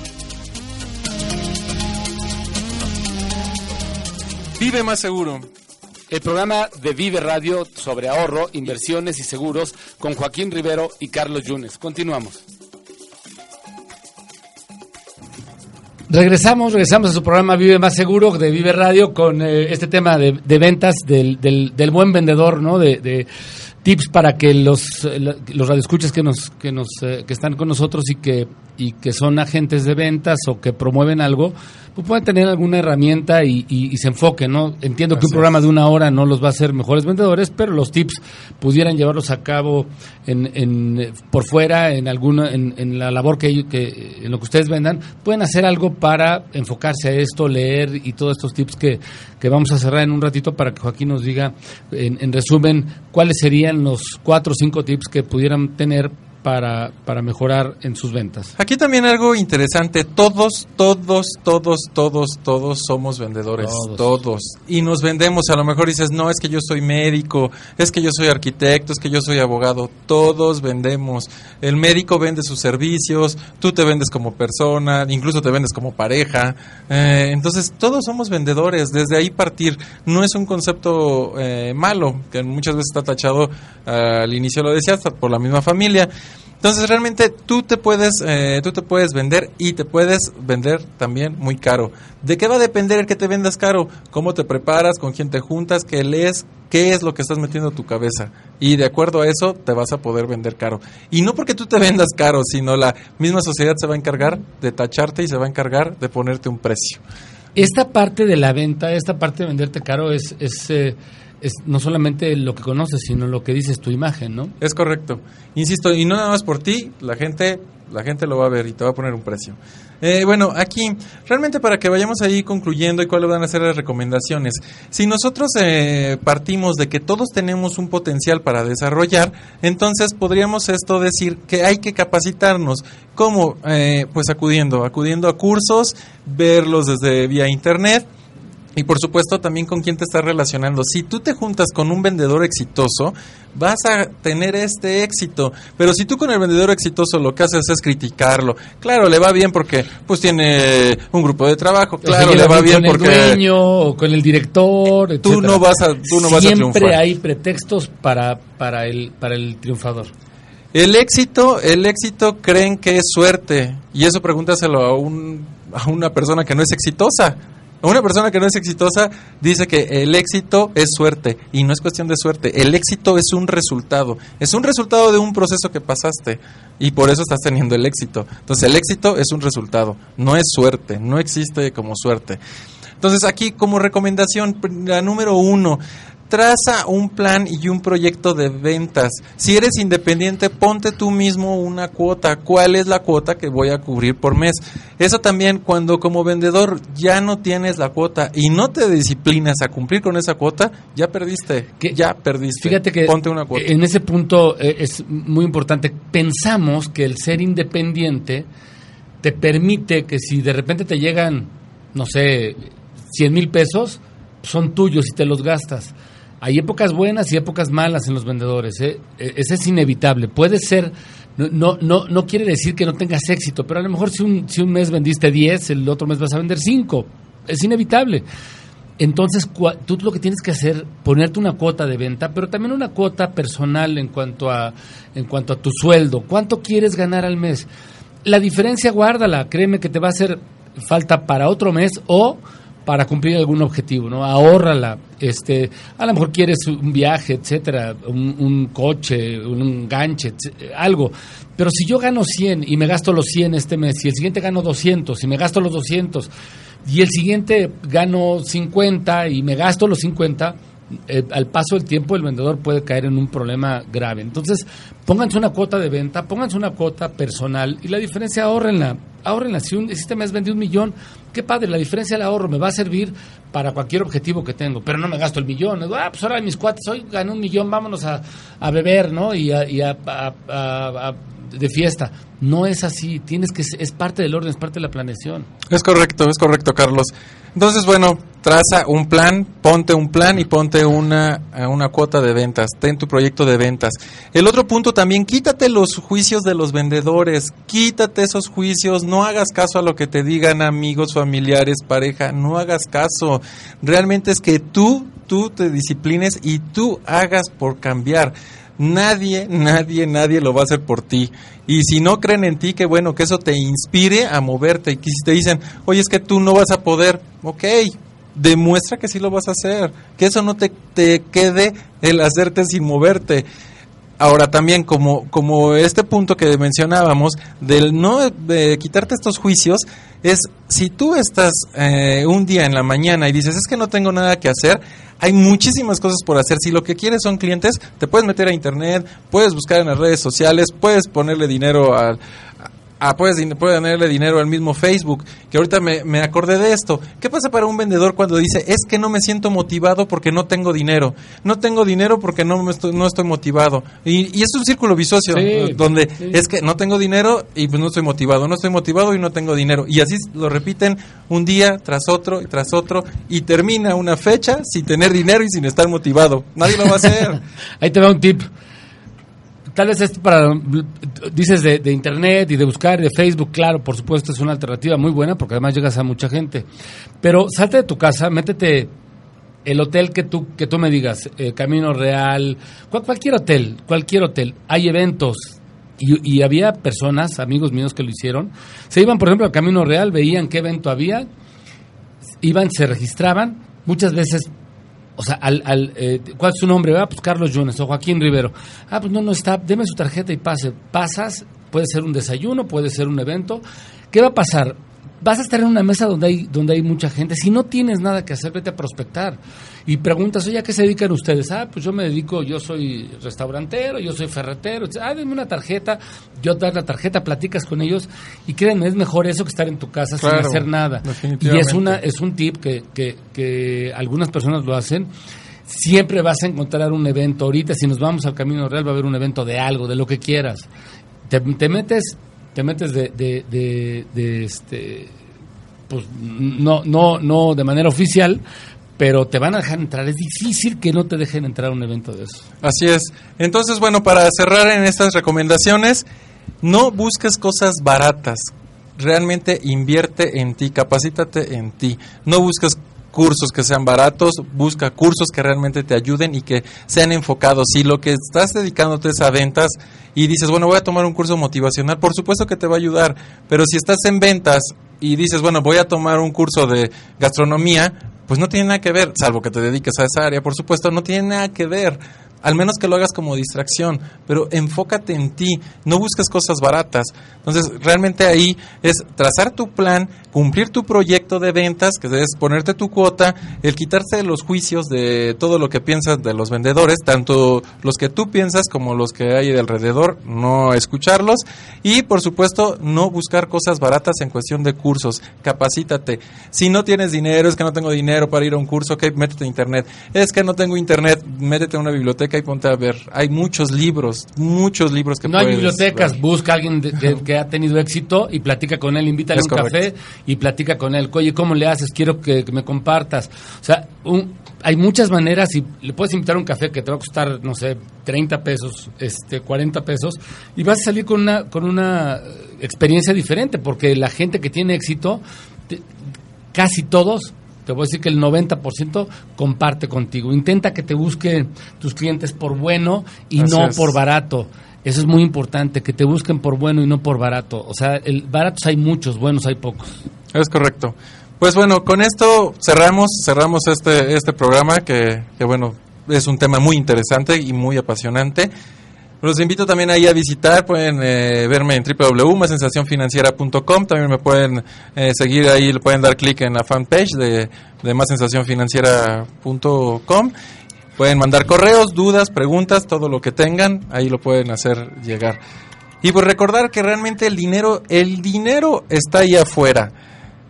Vive más seguro. El programa de Vive Radio sobre ahorro, inversiones y seguros con Joaquín Rivero y Carlos Yunes. Continuamos. Regresamos, regresamos a su programa Vive Más Seguro de Vive Radio con eh, este tema de, de ventas del, del, del, buen vendedor, ¿no? De, de, tips para que los, los radioescuchas que nos, que nos, eh, que están con nosotros y que, y que son agentes de ventas o que promueven algo, pues puedan tener alguna herramienta y, y, y se enfoquen, ¿no? Entiendo Así que un programa de una hora no los va a hacer mejores vendedores, pero los tips pudieran llevarlos a cabo en, en por fuera, en alguna, en, en la labor que, que, en lo que ustedes vendan, pueden hacer algo para enfocarse a esto, leer y todos estos tips que, que vamos a cerrar en un ratito para que Joaquín nos diga, en, en resumen, cuáles serían los cuatro o cinco tips que pudieran tener para, para mejorar en sus ventas. Aquí también algo interesante, todos, todos, todos, todos, todos somos vendedores, todos. todos. Y nos vendemos, a lo mejor dices, no, es que yo soy médico, es que yo soy arquitecto, es que yo soy abogado, todos vendemos. El médico vende sus servicios, tú te vendes como persona, incluso te vendes como pareja. Eh, entonces, todos somos vendedores, desde ahí partir. No es un concepto eh, malo, que muchas veces está tachado al inicio, lo decía, hasta por la misma familia. Entonces realmente tú te puedes eh, tú te puedes vender y te puedes vender también muy caro. ¿De qué va a depender el que te vendas caro? ¿Cómo te preparas? ¿Con quién te juntas? ¿Qué lees? ¿Qué es lo que estás metiendo a tu cabeza? Y de acuerdo a eso te vas a poder vender caro. Y no porque tú te vendas caro, sino la misma sociedad se va a encargar de tacharte y se va a encargar de ponerte un precio. Esta parte de la venta, esta parte de venderte caro es... es eh es no solamente lo que conoces, sino lo que dices tu imagen, ¿no? Es correcto. Insisto, y no nada más por ti, la gente, la gente lo va a ver y te va a poner un precio. Eh, bueno, aquí, realmente para que vayamos ahí concluyendo y cuáles van a ser las recomendaciones. Si nosotros eh, partimos de que todos tenemos un potencial para desarrollar, entonces podríamos esto decir que hay que capacitarnos. ¿Cómo? Eh, pues acudiendo, acudiendo a cursos, verlos desde vía internet y por supuesto también con quién te estás relacionando. Si tú te juntas con un vendedor exitoso, vas a tener este éxito. Pero si tú con el vendedor exitoso lo que haces es criticarlo, claro, le va bien porque pues tiene un grupo de trabajo, claro, le va bien con porque el dueño o con el director, etcétera. tú no vas a tú no vas a Siempre triunfar. hay pretextos para para el para el triunfador. El éxito, el éxito creen que es suerte y eso pregúntaselo a un a una persona que no es exitosa. Una persona que no es exitosa dice que el éxito es suerte y no es cuestión de suerte. El éxito es un resultado. Es un resultado de un proceso que pasaste y por eso estás teniendo el éxito. Entonces el éxito es un resultado, no es suerte, no existe como suerte. Entonces aquí como recomendación, la número uno, traza un plan y un proyecto de ventas. Si eres independiente, ponte tú mismo una cuota. ¿Cuál es la cuota que voy a cubrir por mes? Eso también cuando como vendedor ya no tienes la cuota y no te disciplinas a cumplir con esa cuota, ya perdiste. Que- ya perdiste. Fíjate que ponte una cuota. en ese punto eh, es muy importante. Pensamos que el ser independiente te permite que si de repente te llegan, no sé, 100 mil pesos, son tuyos y te los gastas. Hay épocas buenas y épocas malas en los vendedores. ¿eh? Eh, Ese es inevitable. Puede ser, no, no, no, no quiere decir que no tengas éxito, pero a lo mejor si un, si un mes vendiste 10, el otro mes vas a vender 5. Es inevitable. Entonces, tú lo que tienes que hacer, ponerte una cuota de venta, pero también una cuota personal en cuanto a, en cuanto a tu sueldo. ¿Cuánto quieres ganar al mes? La diferencia guárdala, créeme que te va a hacer falta para otro mes o para cumplir algún objetivo, ¿no? Ahórrala. Este, a lo mejor quieres un viaje, etcétera, un, coche, un ganche, algo. Pero si yo gano 100 y me gasto los 100 este mes y el siguiente gano 200 y me gasto los 200 y el siguiente gano 50 y me gasto los 50, eh, al paso del tiempo el vendedor puede caer en un problema grave. Entonces, pónganse una cuota de venta, pónganse una cuota personal y la diferencia ahórrenla. ahorrenla. Si un, este mes vendí un millón, qué padre, la diferencia del ahorro me va a servir para cualquier objetivo que tengo, pero no me gasto el millón. Ah, pues ahora mis cuates, hoy gané un millón, vámonos a, a beber, ¿no? Y a, a- a- de fiesta. No es así, tienes que, es parte del orden, es parte de la planeación. Es correcto, es correcto, Carlos. Entonces, bueno, traza un plan, ponte un plan y ponte una, eh, una cuota de ventas, ten tu proyecto de ventas. El otro punto también, quítate los juicios de los vendedores, quítate esos juicios, no hagas caso a lo que te digan amigos, familiares, pareja, no hagas caso. Realmente es que tú, tú te disciplines y tú hagas por cambiar. Nadie, nadie, nadie lo va a hacer por ti. Y si no creen en ti, que bueno, que eso te inspire a moverte. Y si te dicen, oye, es que tú no vas a poder, ok, demuestra que sí lo vas a hacer. Que eso no te, te quede el hacerte sin moverte. Ahora también como, como este punto que mencionábamos del no quitarte estos juicios es si tú estás eh, un día en la mañana y dices es que no tengo nada que hacer hay muchísimas cosas por hacer. Si lo que quieres son clientes te puedes meter a internet puedes buscar en las redes sociales puedes ponerle dinero al Ah, puedes, puedes ponerle dinero al mismo Facebook, que ahorita me, me acordé de esto. ¿Qué pasa para un vendedor cuando dice, es que no me siento motivado porque no tengo dinero? No tengo dinero porque no, me estoy, no estoy motivado. Y, y es un círculo vicioso, Sí, eh, donde sí. es que no tengo dinero y pues no estoy motivado, no estoy motivado y no tengo dinero. Y así lo repiten un día tras otro y tras otro y termina una fecha sin tener dinero y sin estar motivado. Nadie lo va a hacer. Ahí te va un tip. Tal vez esto para, dices de, internet y de buscar, de Facebook, claro, por supuesto es una alternativa muy buena porque además llegas a mucha gente. Pero salte de tu casa, métete el hotel que tú, que tú me digas, eh, Camino Real, cual- cualquier hotel, cualquier hotel, hay eventos. Y, y había personas, amigos míos que lo hicieron, se iban, por ejemplo, al Camino Real, veían qué evento había, iban, se registraban, muchas veces o sea, al, al, eh, ¿cuál es su nombre? Ah, pues Carlos Yunes o Joaquín Rivero. Ah, pues no, no está, deme su tarjeta y pase. Pasas, puede ser un desayuno, puede ser un evento. ¿Qué va a pasar? Vas a estar en una mesa donde hay, donde hay mucha gente. Si no tienes nada que hacer, vete a prospectar. Y preguntas, oye, ¿a qué se dedican ustedes? Ah, pues yo me dedico, yo soy restaurantero, yo soy ferretero. Ah, denme una tarjeta. Yo dar la tarjeta, platicas con ellos. Y créanme, es mejor eso que estar en tu casa Claro, sin hacer nada. Y es una, es un tip que, que, que algunas personas lo hacen. Siempre vas a encontrar un evento. Ahorita, si nos vamos al Camino Real, va a haber un evento de algo, de lo que quieras. Te, te metes, te metes de, de, de, de este, pues no, no, no de manera oficial, pero te van a dejar entrar. Es difícil que no te dejen entrar a un evento de eso. Así es. Entonces, bueno, para cerrar en estas recomendaciones, no busques cosas baratas. Realmente invierte en ti, capacítate en ti. No busques cursos que sean baratos, busca cursos que realmente te ayuden y que sean enfocados. Si lo que estás dedicándote es a ventas y dices, bueno, voy a tomar un curso motivacional, por supuesto que te va a ayudar, pero si estás en ventas y dices, bueno, voy a tomar un curso de gastronomía, pues no tiene nada que ver, salvo que te dediques a esa área, por supuesto, no tiene nada que ver. Al menos que lo hagas como distracción, pero enfócate en ti, no busques cosas baratas. Entonces, realmente ahí es trazar tu plan, cumplir tu proyecto de ventas, que es ponerte tu cuota, el quitarse los juicios de todo lo que piensas de los vendedores, tanto los que tú piensas como los que hay de alrededor, no escucharlos y, por supuesto, no buscar cosas baratas en cuestión de cursos. Capacítate. Si no tienes dinero, es que no tengo dinero para ir a un curso, ok, métete a internet. Es que no tengo internet, métete a una biblioteca y ponte a ver. Hay muchos libros, muchos libros que No hay bibliotecas, ver. busca a alguien de- que, que ha tenido éxito y platica con él, invítale a un correcto. café y platica con él. Oye, ¿cómo le haces? Quiero que, que me compartas. O sea, un- hay muchas maneras y le puedes invitar a un café que te va a costar, no sé, 30 pesos, este, 40 pesos y vas a salir con una, con una experiencia diferente porque la gente que tiene éxito, te- casi todos te voy a decir que el 90% comparte contigo. Intenta que te busquen tus clientes por bueno y Así no es. por barato. Eso es muy importante, que te busquen por bueno y no por barato. O sea, el baratos hay muchos, buenos hay pocos. Es correcto. Pues bueno, con esto cerramos, cerramos este, este programa que, que bueno, es un tema muy interesante y muy apasionante. Los invito también ahí a visitar, pueden eh, verme en www.masensacionfinanciera.com, también me pueden eh, seguir ahí, le pueden dar clic en la fanpage de, de masensacionfinanciera.com. Pueden mandar correos, dudas, preguntas, todo lo que tengan, ahí lo pueden hacer llegar. Y pues recordar que realmente el dinero, el dinero está ahí afuera.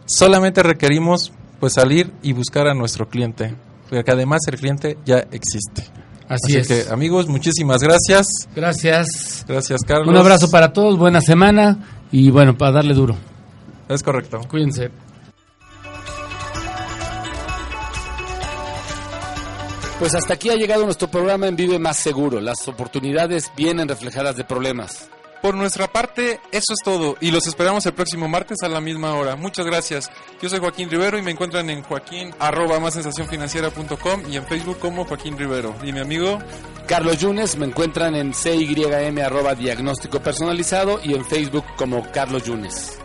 Solamente requerimos pues salir y buscar a nuestro cliente, porque además el cliente ya existe. Así, es. que amigos, muchísimas gracias. Gracias. Gracias, Carlos. Un abrazo para todos, buena semana y bueno, para darle duro. Es correcto. Cuídense. Pues hasta aquí ha llegado nuestro programa en Vive Más Seguro. Las oportunidades vienen reflejadas de problemas. Por nuestra parte, eso es todo y los esperamos el próximo martes a la misma hora. Muchas gracias. Yo soy Joaquín Rivero y me encuentran en joaquín arroba más financiera.com y en Facebook como Joaquín Rivero. Y mi amigo Carlos Yunes me encuentran en CYM arroba diagnóstico personalizado y en Facebook como Carlos Yunes.